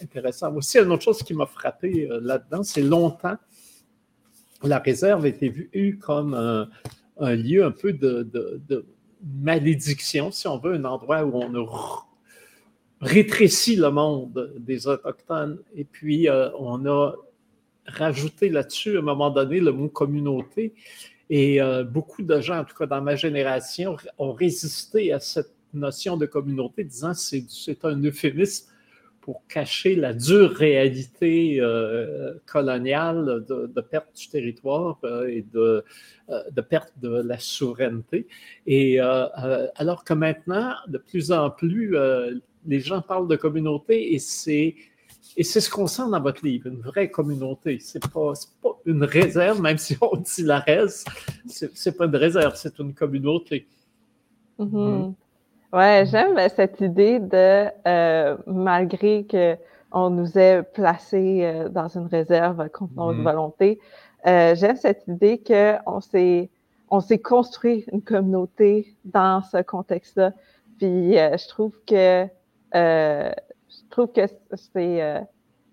[SPEAKER 3] Intéressant. Aussi, une autre chose qui m'a frappé là-dedans, c'est longtemps la réserve été vue comme un, lieu un peu de, malédiction, si on veut, un endroit où on a rétréci le monde des Autochtones. Et puis, euh, on a rajouté là-dessus, à un moment donné, le mot communauté. Et euh, beaucoup de gens, en tout cas dans ma génération, ont résisté à cette notion de communauté, disant que c'est un euphémisme pour cacher la dure réalité euh, coloniale de, perte du territoire et de, de, perte de la souveraineté. Et alors que maintenant, de plus en plus, les gens parlent de communauté et c'est et c'est ce qu'on sent dans votre livre, une vraie communauté. C'est pas, pas une réserve, même si on dit la res, c'est pas une réserve, c'est une communauté.
[SPEAKER 2] Mm-hmm. Ouais, j'aime cette idée de, euh, malgré qu'on nous ait placés euh, dans une réserve contre notre mm-hmm. volonté, euh, j'aime cette idée qu'on s'est, on s'est construit une communauté dans ce contexte-là. Puis je trouve que, je trouve que c'est,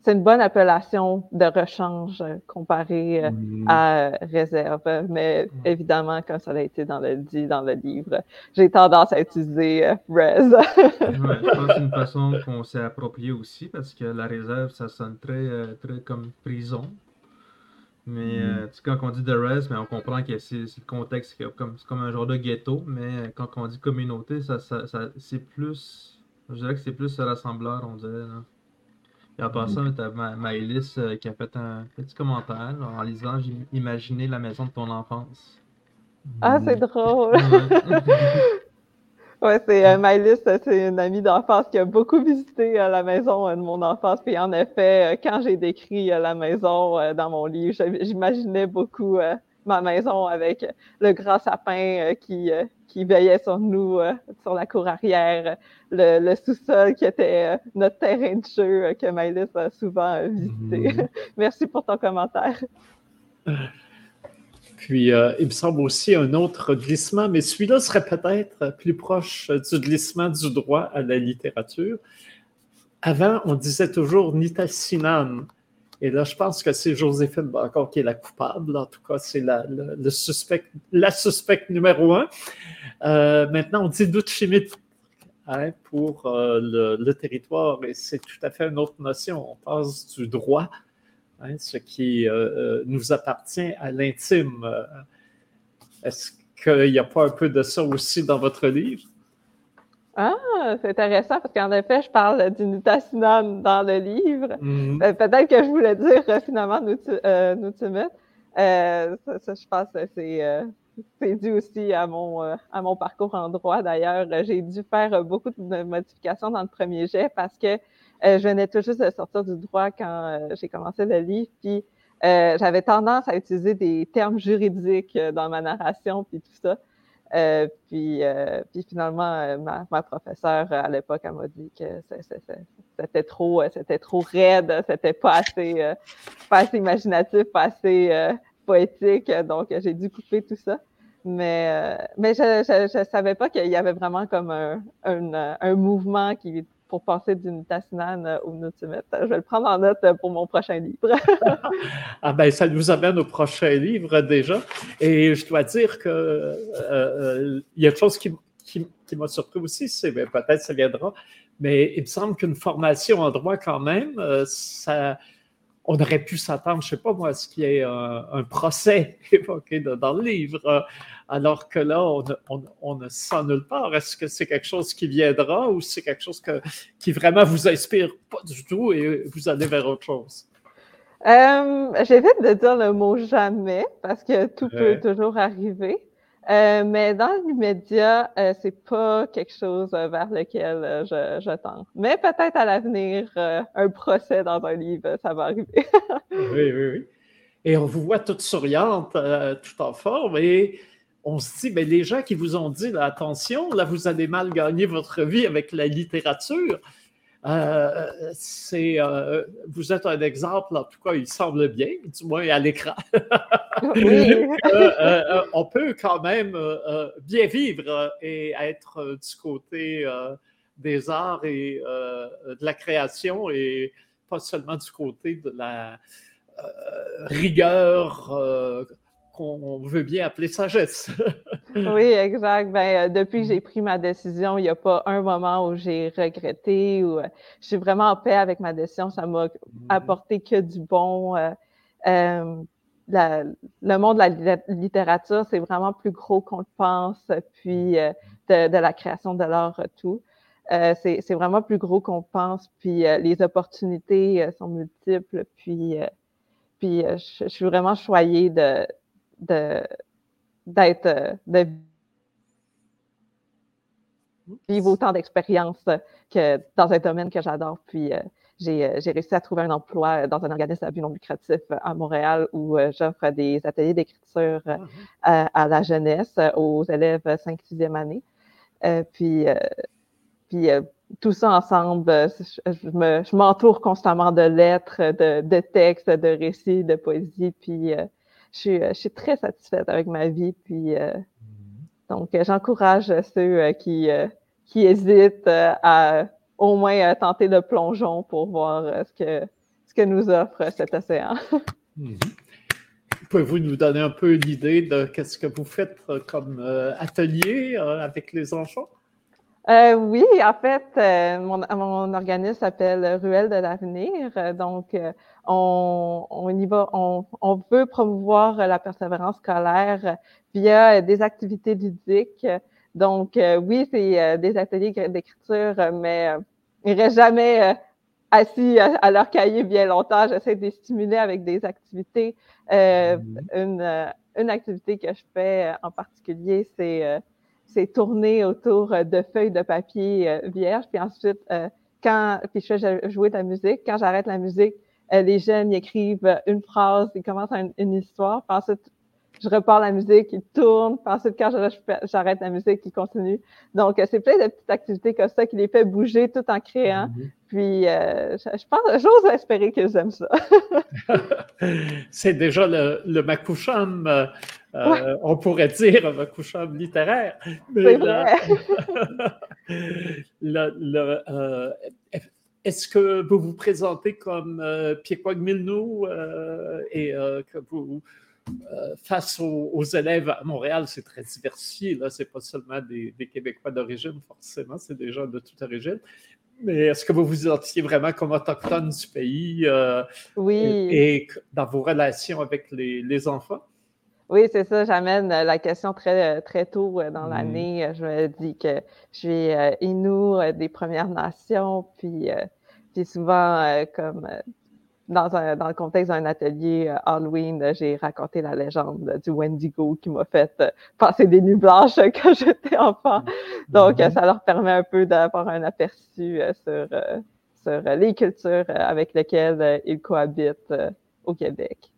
[SPEAKER 2] c'est une bonne appellation de rechange comparé euh, mm. à réserve. Mais mm. évidemment, comme ça a été dans le dit dans le livre, j'ai tendance à utiliser euh, res.
[SPEAKER 1] je pense que c'est une façon qu'on s'est approprié aussi parce que la réserve, ça sonne très, euh, très comme prison. Mais mm. quand on dit de res, mais on comprend que c'est le contexte, c'est comme, comme un genre de ghetto. Mais quand on dit communauté, ça, ça, c'est plus. Je dirais que c'est plus rassembleur, on dirait. Là. Et en passant, tu as Maëlys euh, qui a fait un petit commentaire en lisant J'ai imaginé la maison de ton enfance.
[SPEAKER 2] Ah, c'est drôle! ouais, c'est euh, Maëlys, c'est une amie d'enfance qui a beaucoup visité euh, la maison de mon enfance. Puis en effet, quand j'ai décrit la maison dans mon livre, j'imaginais beaucoup ma maison avec le grand sapin qui, qui veillait sur nous, sur la cour arrière, le, sous-sol qui était euh, notre terrain de jeu euh, que Maëlys a souvent euh, visité. Mhm. Merci pour ton commentaire.
[SPEAKER 3] Puis, il me semble aussi un autre glissement, mais celui-là serait peut-être plus proche du glissement du droit à la littérature. Avant, on disait toujours Nitassinan. Et là, je pense que c'est Joséphine Bacon qui est la coupable. En tout cas, c'est la, le, suspect, la suspecte numéro un. maintenant, on dit chimique Hein, pour euh, le, territoire. Et c'est tout à fait une autre notion. On passe du droit, hein, ce qui euh, euh, nous appartient à l'intime. Est-ce qu'il n'y a pas un peu de ça aussi dans votre livre?
[SPEAKER 2] Ah, c'est intéressant parce qu'en effet, je parle d'Unitasinam dans le livre. Mm-hmm. Peut-être que je voulais dire finalement Nutimut. ça, je pense que c'est c'est dû aussi à mon, euh, à mon parcours en droit. D'ailleurs, j'ai dû faire beaucoup de modifications dans le premier jet parce que euh, je venais tout juste de sortir du droit quand euh, j'ai commencé le livre. Puis j'avais tendance à utiliser des termes juridiques dans ma narration puis tout ça. Puis, puis finalement, ma, ma professeure à l'époque, elle m'a dit que c'était trop, c'était trop raide, c'était pas assez, pas assez imaginatif, pas assez poétique. Donc, j'ai dû couper tout ça. Mais, euh, mais je ne savais pas qu'il y avait vraiment comme un, un, mouvement qui, pour passer d'une tassinane au Nutimètre. Je vais le prendre en note pour mon prochain livre.
[SPEAKER 3] ah ben, ça nous amène au prochain livre déjà. Et je dois dire que euh, euh, y a une chose qui, qui, m'a surpris aussi, c'est ben, peut-être ça viendra, mais il me semble qu'une formation en droit quand même, ça on aurait pu s'attendre, je ne sais pas moi, à ce qu'il y ait un, procès évoqué dans le livre, euh, alors que là, on, ne sent nulle part. Est-ce que c'est quelque chose qui viendra ou c'est quelque chose qui vraiment vous inspire pas du tout et vous allez vers autre chose?
[SPEAKER 2] Euh, j'évite de dire le mot jamais parce que tout peut toujours arriver. Euh, mais dans l'immédiat, euh, c'est pas quelque chose euh, vers lequel euh, je, je, tends. Mais peut-être à l'avenir, un procès dans un livre, ça va arriver.
[SPEAKER 3] oui, oui, oui. Et on vous voit toute souriante, tout en forme, et on se dit, mais les gens qui vous ont dit, attention, là, vous allez mal gagner votre vie avec la littérature, c'est, vous êtes un exemple, en tout cas, il semble bien, du moins à l'écran. on peut quand même bien vivre et être du côté des arts et de la création et pas seulement du côté de la rigueur qu'on veut bien appeler sagesse.
[SPEAKER 2] oui, exact. Ben, euh, depuis que j'ai pris ma décision, il n'y a pas un moment où j'ai regretté ou euh, je suis vraiment en paix avec ma décision. Ça m'a mm-hmm. apporté que du bon. Euh, le monde de la littérature, c'est vraiment plus gros qu'on le pense, puis de, la création de l'art, tout. c'est vraiment plus gros qu'on pense, puis les opportunités sont multiples, puis, puis je, suis vraiment choyée de, de d'être euh, de vivre autant d'expériences que dans un domaine que j'adore. Puis euh, euh, j'ai réussi à trouver un emploi dans un organisme à but non lucratif à Montréal où j'offre des ateliers d'écriture ah, à, la jeunesse, aux élèves 5-6e année. puis puis tout ça ensemble, je m'entoure constamment de lettres, de, de, textes, de récits, de poésie. Puis euh, je suis, très satisfaite avec ma vie. Puis, euh, mm-hmm. donc, euh, j'encourage ceux qui, qui hésitent à au moins tenter le plongeon pour voir ce, que, ce que nous offre cet océan.
[SPEAKER 3] Mm-hmm. Pouvez-vous nous donner un peu l'idée de ce que vous faites comme atelier avec les enfants?
[SPEAKER 2] Euh, oui, en fait, euh, mon, mon, organisme s'appelle Ruelle de l'avenir. Donc, euh, on, on, y va, on, on, veut promouvoir la persévérance scolaire via des activités ludiques. Donc, oui, c'est des ateliers d'écriture, mais ils ne jamais assis à, leur cahier bien longtemps. J'essaie de les stimuler avec des activités. Mm-hmm. une, une activité que je fais en particulier, c'est c'est tourner autour euh, de feuilles de papier euh, vierge. Puis ensuite, euh, quand puis je fais jouer de la musique, quand j'arrête la musique, les jeunes écrivent une phrase, ils commencent une, histoire. Puis ensuite, je repars la musique, ils tournent. Puis ensuite, quand j'arrête la musique, ils continuent. Donc, c'est plein de petites activités comme ça qui les fait bouger tout en créant. Mm-hmm. Puis, je, pense, j'ose espérer qu'ils aiment ça.
[SPEAKER 3] c'est déjà le, le euh, on pourrait dire un couchant littéraire.
[SPEAKER 2] Vrai.
[SPEAKER 3] Euh, est-ce que vous vous présentez comme euh, Pierre Milnou euh, et que vous, face aux, élèves à Montréal, c'est très diversifié. Là, c'est pas seulement des, Québécois d'origine, forcément, c'est des gens de toute origine. Mais est-ce que vous vous identifiez vraiment comme autochtone du pays?
[SPEAKER 2] oui.
[SPEAKER 3] Et, dans vos relations avec les enfants?
[SPEAKER 2] Oui, c'est ça. J'amène euh, la question très, euh, très tôt euh, dans mmh. l'année. Je me dis que je suis Innu des Premières Nations, puis, puis souvent, comme dans, un, dans le contexte d'un atelier Halloween, j'ai raconté la légende du Wendigo qui m'a fait passer des nuits blanches quand j'étais enfant. Donc, mmh. ça leur permet un peu d'avoir un aperçu sur, sur les cultures avec lesquelles ils cohabitent au Québec.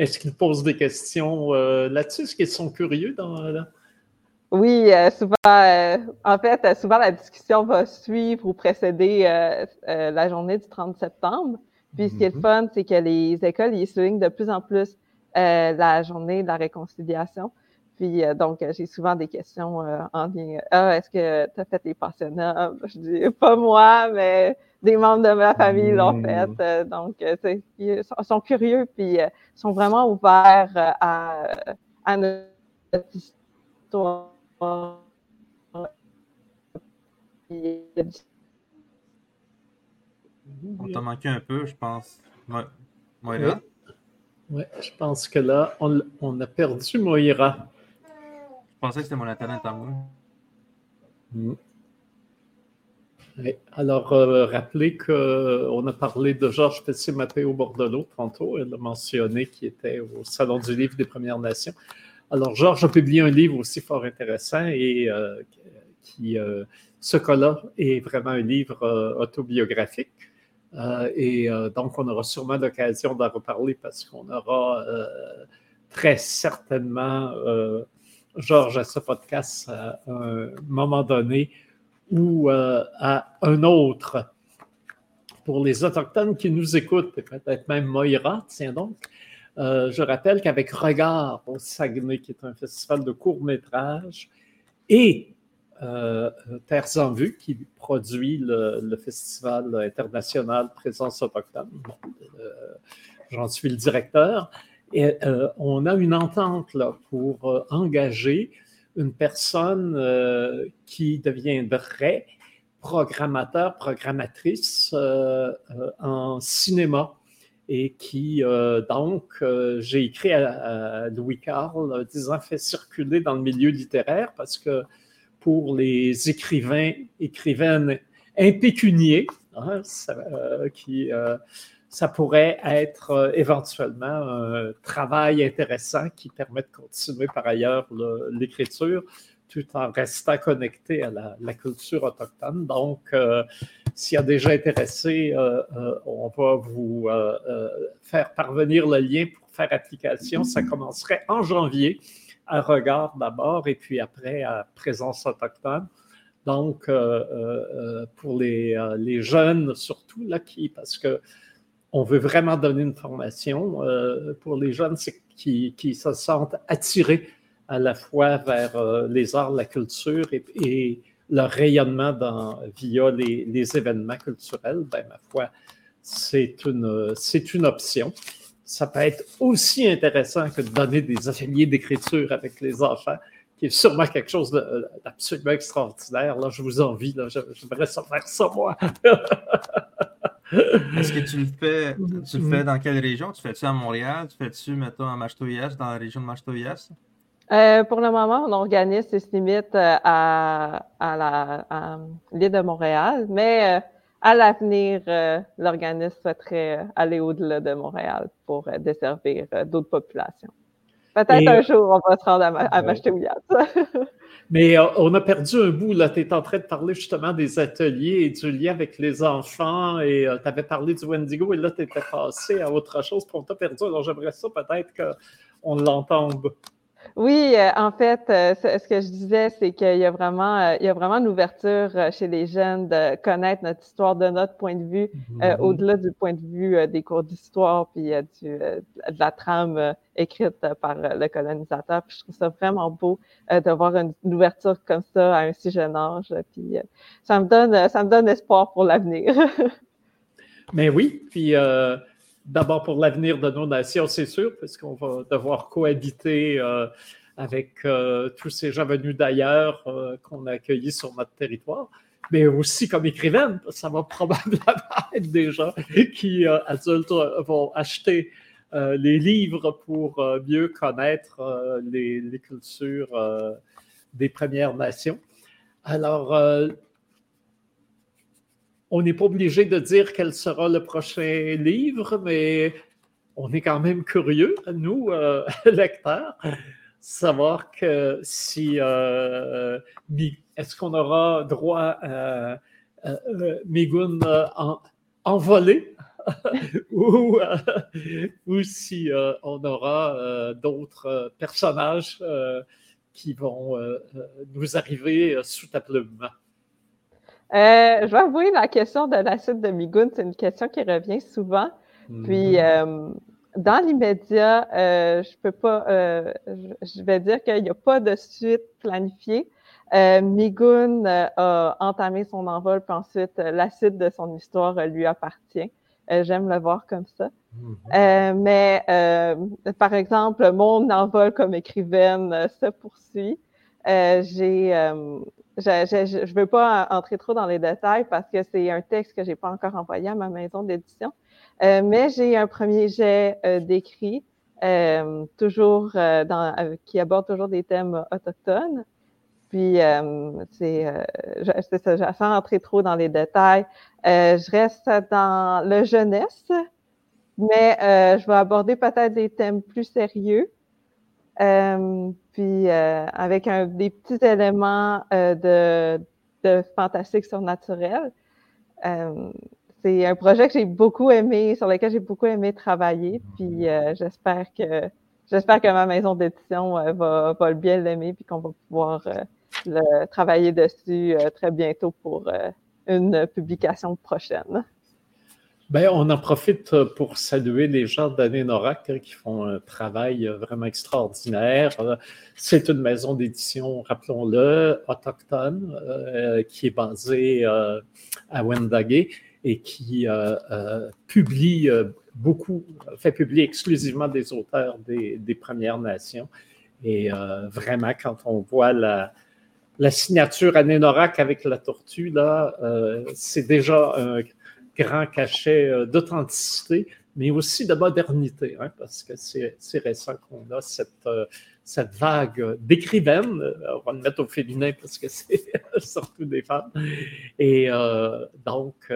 [SPEAKER 3] Est-ce qu'ils posent des questions euh, là-dessus? Est-ce qu'ils sont curieux dans,
[SPEAKER 2] Oui, euh, souvent, euh, en fait, souvent la discussion va suivre ou précéder la journée du 30 septembre. Puis ce qui est le mhm. fun, c'est que les écoles, ils soulignent de plus en plus la journée de la réconciliation. Puis donc, j'ai souvent des questions en lien. Ah, est-ce que tu as fait les pensionnats? Je dis pas moi, mais des membres de ma famille l'ont mmh. fait. Euh, donc, euh, ils sont curieux, puis ils euh, sont vraiment ouverts à, à notre histoire.
[SPEAKER 1] On t'a manqué un peu, je pense.
[SPEAKER 3] Moira? Oui, je pense que là, on, on, a perdu Moira.
[SPEAKER 1] Je pensais que c'était mon internet à moi.
[SPEAKER 3] Mmh. Alors, euh, rappelez qu'on euh, a parlé de Georges Tessier-Matteo Bordelot tantôt. Elle a mentionné qu'il était au Salon du Livre des Premières Nations. Alors, Georges a publié un livre aussi fort intéressant et euh, qui, ce cas-là, est vraiment un livre autobiographique. et donc, on aura sûrement l'occasion d'en reparler parce qu'on aura très certainement Georges à ce podcast à un moment donné ou euh, à un autre. Pour les Autochtones qui nous écoutent, et peut-être même Moira, tiens donc, euh, je rappelle qu'avec Regard au Saguenay, qui est un festival de court-métrage, et euh, Terres en vue, qui produit le, Festival international Présence autochtone, euh, j'en suis le directeur, et on a une entente pour engager une personne qui deviendrait programmateur, programmatrice en cinéma. Et qui, euh, donc, euh, j'ai écrit à, Louis Carl disant fait circuler dans le milieu littéraire parce que pour les écrivains, écrivaines impécuniers, hein, euh, qui, ça pourrait être éventuellement un travail intéressant qui permet de continuer par ailleurs l'écriture tout en restant connecté à la, culture autochtone. Donc, euh, s'il y a déjà intéressé, euh, euh, on va vous faire parvenir le lien pour faire application. Ça commencerait en janvier à Regard d'abord et puis après à Présence autochtone. Donc, pour les, les, jeunes surtout, là, qui, parce que on veut vraiment donner une formation pour les jeunes qui, se sentent attirés à la fois vers euh, les arts, la culture et, le rayonnement via les, événements culturels, ben, ma foi, c'est une, une option. Ça peut être aussi intéressant que de donner des ateliers d'écriture avec les enfants, qui est sûrement quelque chose d'absolument extraordinaire. Là, je vous envie, là, j'aimerais faire ça, moi.
[SPEAKER 1] Est-ce que tu le fais, tu le fais dans quelle région? Tu fais-tu à Montréal? Tu fais-tu, mettons, à Machtoyas, dans la région de Machtoyas?
[SPEAKER 2] Euh, pour le moment, on organise se limite euh, à, à l'île de Montréal, mais euh, à l'avenir, l'organisme souhaiterait aller au-delà de Montréal pour desservir d'autres populations. Peut-être un jour, on va se rendre à, à
[SPEAKER 3] Mais on a perdu un bout, là. Tu es en train de parler justement des ateliers et du lien avec les enfants et tu avais parlé du Wendigo et là, tu étais passé à autre chose, on t'a perdu. Alors, j'aimerais ça peut-être qu'on l'entende.
[SPEAKER 2] Oui, euh, en fait, euh, ce, que je disais, c'est qu'il y a vraiment, euh, il y a vraiment une ouverture chez les jeunes de connaître notre histoire de notre point de vue, mm-hmm. au-delà du point de vue des cours d'histoire puis du, de la trame écrite par le colonisateur. Puis je trouve ça vraiment beau de voir une, ouverture comme ça à un si jeune âge. Puis ça me donne, ça me donne espoir pour l'avenir.
[SPEAKER 3] Mais oui, puis d'abord pour l'avenir de nos nations, c'est sûr, puisqu'on va devoir cohabiter euh, avec euh, tous ces gens venus d'ailleurs euh, qu'on a accueillis sur notre territoire. Mais aussi comme écrivaine, ça va probablement être des gens qui, adultes, vont acheter les livres pour mieux connaître les, les, cultures des Premières Nations. Alors, on n'est pas obligé de dire quel sera le prochain livre, mais on est quand même curieux, nous, euh, lecteurs, savoir que si euh, est-ce qu'on aura droit à euh, Migun en, envolé? Ou, ou, si on aura d'autres personnages qui vont nous arriver sous ta plume.
[SPEAKER 2] Euh, je vais avouer, la question de l'acide de Migoun, c'est une question qui revient souvent. Puis, mm-hmm. euh, dans l'immédiat, euh, je peux pas, euh, je vais dire qu'il n'y a pas de suite planifiée. Euh, Migoun a entamé son envol, puis ensuite, l'acide de son histoire lui appartient. J'aime le voir comme ça. Mm-hmm. mais, par exemple, mon envol comme écrivaine se poursuit. J'ai je ne veux pas entrer trop dans les détails parce que c'est un texte que je n'ai pas encore envoyé à ma maison d'édition. Euh, mais j'ai un premier jet euh, d'écrit, euh, toujours dans, qui aborde toujours des thèmes autochtones. Puis, c'est, ça, sans entrer trop dans les détails, je reste dans le jeunesse, mais je vais aborder peut-être des thèmes plus sérieux. Euh, puis euh, avec un, des petits éléments euh, de, de, fantastique surnaturel. c'est un projet que j'ai beaucoup aimé, sur lequel j'ai beaucoup aimé travailler. Puis j'espère que j'espère que ma maison d'édition va, va bien l'aimer puis qu'on va pouvoir le, travailler dessus très bientôt pour une publication prochaine.
[SPEAKER 3] Ben, on en profite euh, pour saluer les gens d'Anénorac hein, qui font un travail euh, vraiment extraordinaire. Euh, c'est une maison d'édition, rappelons-le, autochtone, qui est basée à Wendake et qui publie beaucoup, fait publier exclusivement des auteurs des, Premières Nations. Et vraiment, quand on voit la, la signature Anénorac avec la tortue, là, c'est déjà un grand cachet euh, d'authenticité, mais aussi de modernité, hein, parce que c'est récent qu'on a cette, euh, cette vague d'écrivaines, euh, on va le mettre au féminin parce que c'est surtout des femmes. Et donc,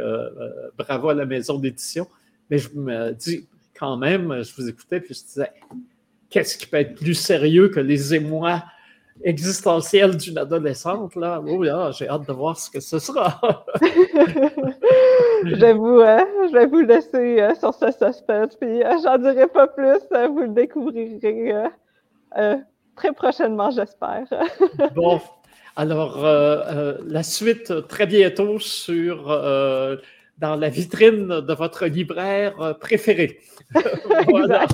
[SPEAKER 3] bravo à la maison d'édition. Mais je me dis quand même, je vous écoutais, puis je disais, qu'est-ce qui peut être plus sérieux que les émois existentiels d'une adolescente, là. Oh j'ai hâte de voir ce que ce sera.
[SPEAKER 2] je, vais vous, euh, je vais vous laisser euh, sur ce suspense, puis euh, j'en dirai pas plus. vous le découvrirez très prochainement, j'espère.
[SPEAKER 3] bon, alors la suite très bientôt sur dans la vitrine de votre libraire préféré. voilà.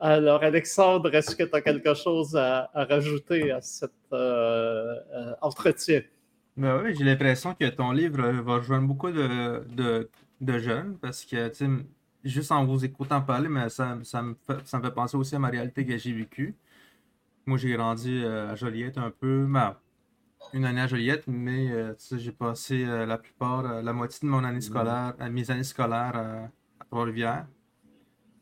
[SPEAKER 3] Alors, Alexandre, est-ce que tu as quelque chose à, rajouter à cet entretien?
[SPEAKER 1] Ben oui, j'ai l'impression que ton livre va rejoindre beaucoup de, jeunes parce que, juste en vous écoutant parler, mais ça, me fait, penser aussi à ma réalité que j'ai vécue. Moi, j'ai grandi euh, à Joliette un peu, une année à Joliette, mais euh, j'ai passé euh, la plupart, la moitié de mon année scolaire, mes années scolaires à Trois-Rivières.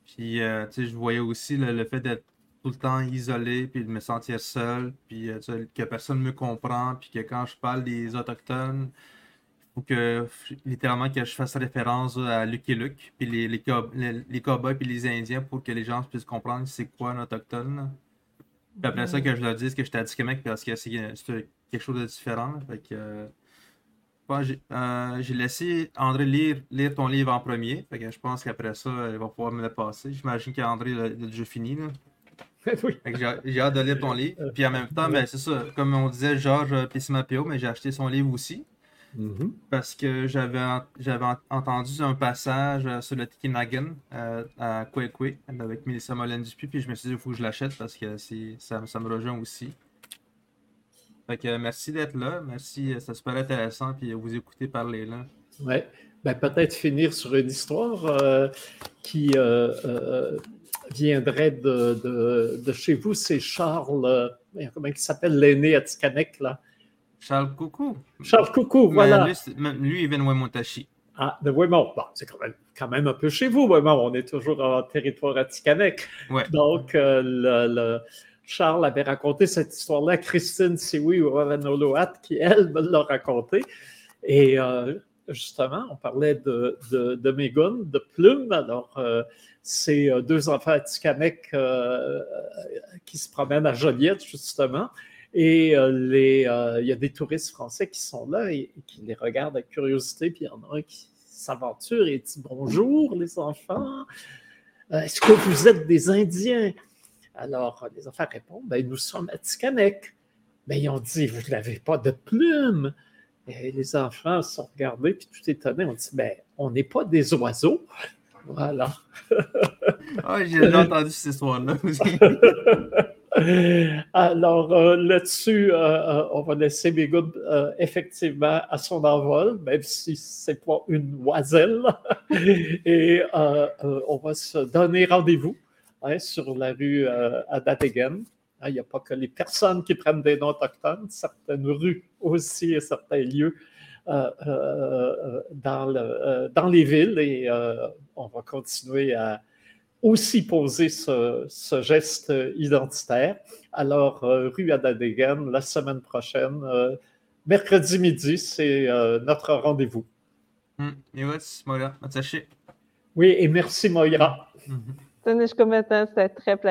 [SPEAKER 1] Puis, je voyais aussi le fait d'être tout le temps isolé, puis de me sentir seul, puis euh, que personne me comprend, puis que quand je parle des Autochtones, il faut que, littéralement, que je fasse référence à Lucky Luke, puis les, les, les, cowboys, puis les Indiens, pour que les gens puissent comprendre c'est quoi un Autochtone. Puis après ça, que je leur dise que j'étais à Québec parce que c'est quelque chose de différent. Fait que, euh, euh, j'ai laissé André lire, lire ton livre en premier. Fait que je pense qu'après ça, il va pouvoir me le passer. J'imagine qu'André l'a déjà fini. Là. J'ai hâte de lire ton livre. Euh, Puis en même temps, ben, c'est ça. Comme on disait, Georges euh, Pissimapio, mais j'ai acheté son livre aussi. Mm-hmm. Parce que j'avais entendu un passage euh, sur le Tikinagan à Kwekwe avec Melissa Molène Dupuis. Puis je me suis dit, il faut que je l'achète parce que ça, ça me rejoint aussi. Fait que merci d'être là. Merci, c'est super intéressant. Puis vous écouter parler là.
[SPEAKER 3] Ouais. Ben, peut-être finir sur une histoire qui viendrait de, de, chez vous, c'est Charles, euh, comment il s'appelle l'aîné à Tikanek, là?
[SPEAKER 1] Charles Coucou.
[SPEAKER 3] Charles Coucou, voilà.
[SPEAKER 1] Lui, il vient de Wemontachi.
[SPEAKER 3] Ah, de Wemont. Bon, c'est quand même, quand même un peu chez vous, Wemont. On est toujours en territoire à Ouais. Donc, euh, le, Charles avait raconté cette histoire-là à Christine Siwi ou Ravanoloat, qui, elle, me l'a raconté. Et euh, justement, on parlait de, de, de de plumes. Alors, c'est euh, deux enfants à Tikamek euh, euh, qui se promènent à Joliette, justement. Et il y a des touristes français qui sont là et, qui les regardent avec curiosité. Puis il y en a un qui s'aventure et dit Bonjour, les enfants. Est-ce que vous êtes des Indiens Alors, les enfants répondent ben, Nous sommes à Tikamek. Mais ben, ils ont dit Vous n'avez pas de plumes. Et les enfants sont regardés, puis tout étonnés, on dit ben, On n'est pas des oiseaux, voilà.
[SPEAKER 1] ah, j'ai déjà entendu cette histoire-là aussi.
[SPEAKER 3] Alors, euh, là-dessus, euh, euh, on va laisser Bigoud effectivement à son envol, même si ce n'est pas une oiselle. Et on va se donner rendez-vous hein, sur la rue à Dategen. Il n'y a pas que les personnes qui prennent des noms autochtones, certaines rues aussi et certains lieux euh, euh, dans, le, euh, dans, les villes et on va continuer à aussi poser ce, geste identitaire. Alors, rue Adadegan, la semaine prochaine, mercredi midi, c'est notre rendez-vous.
[SPEAKER 1] Hmm.
[SPEAKER 3] Oui, et merci Moira.
[SPEAKER 2] Mm -hmm. C'était très plaisant.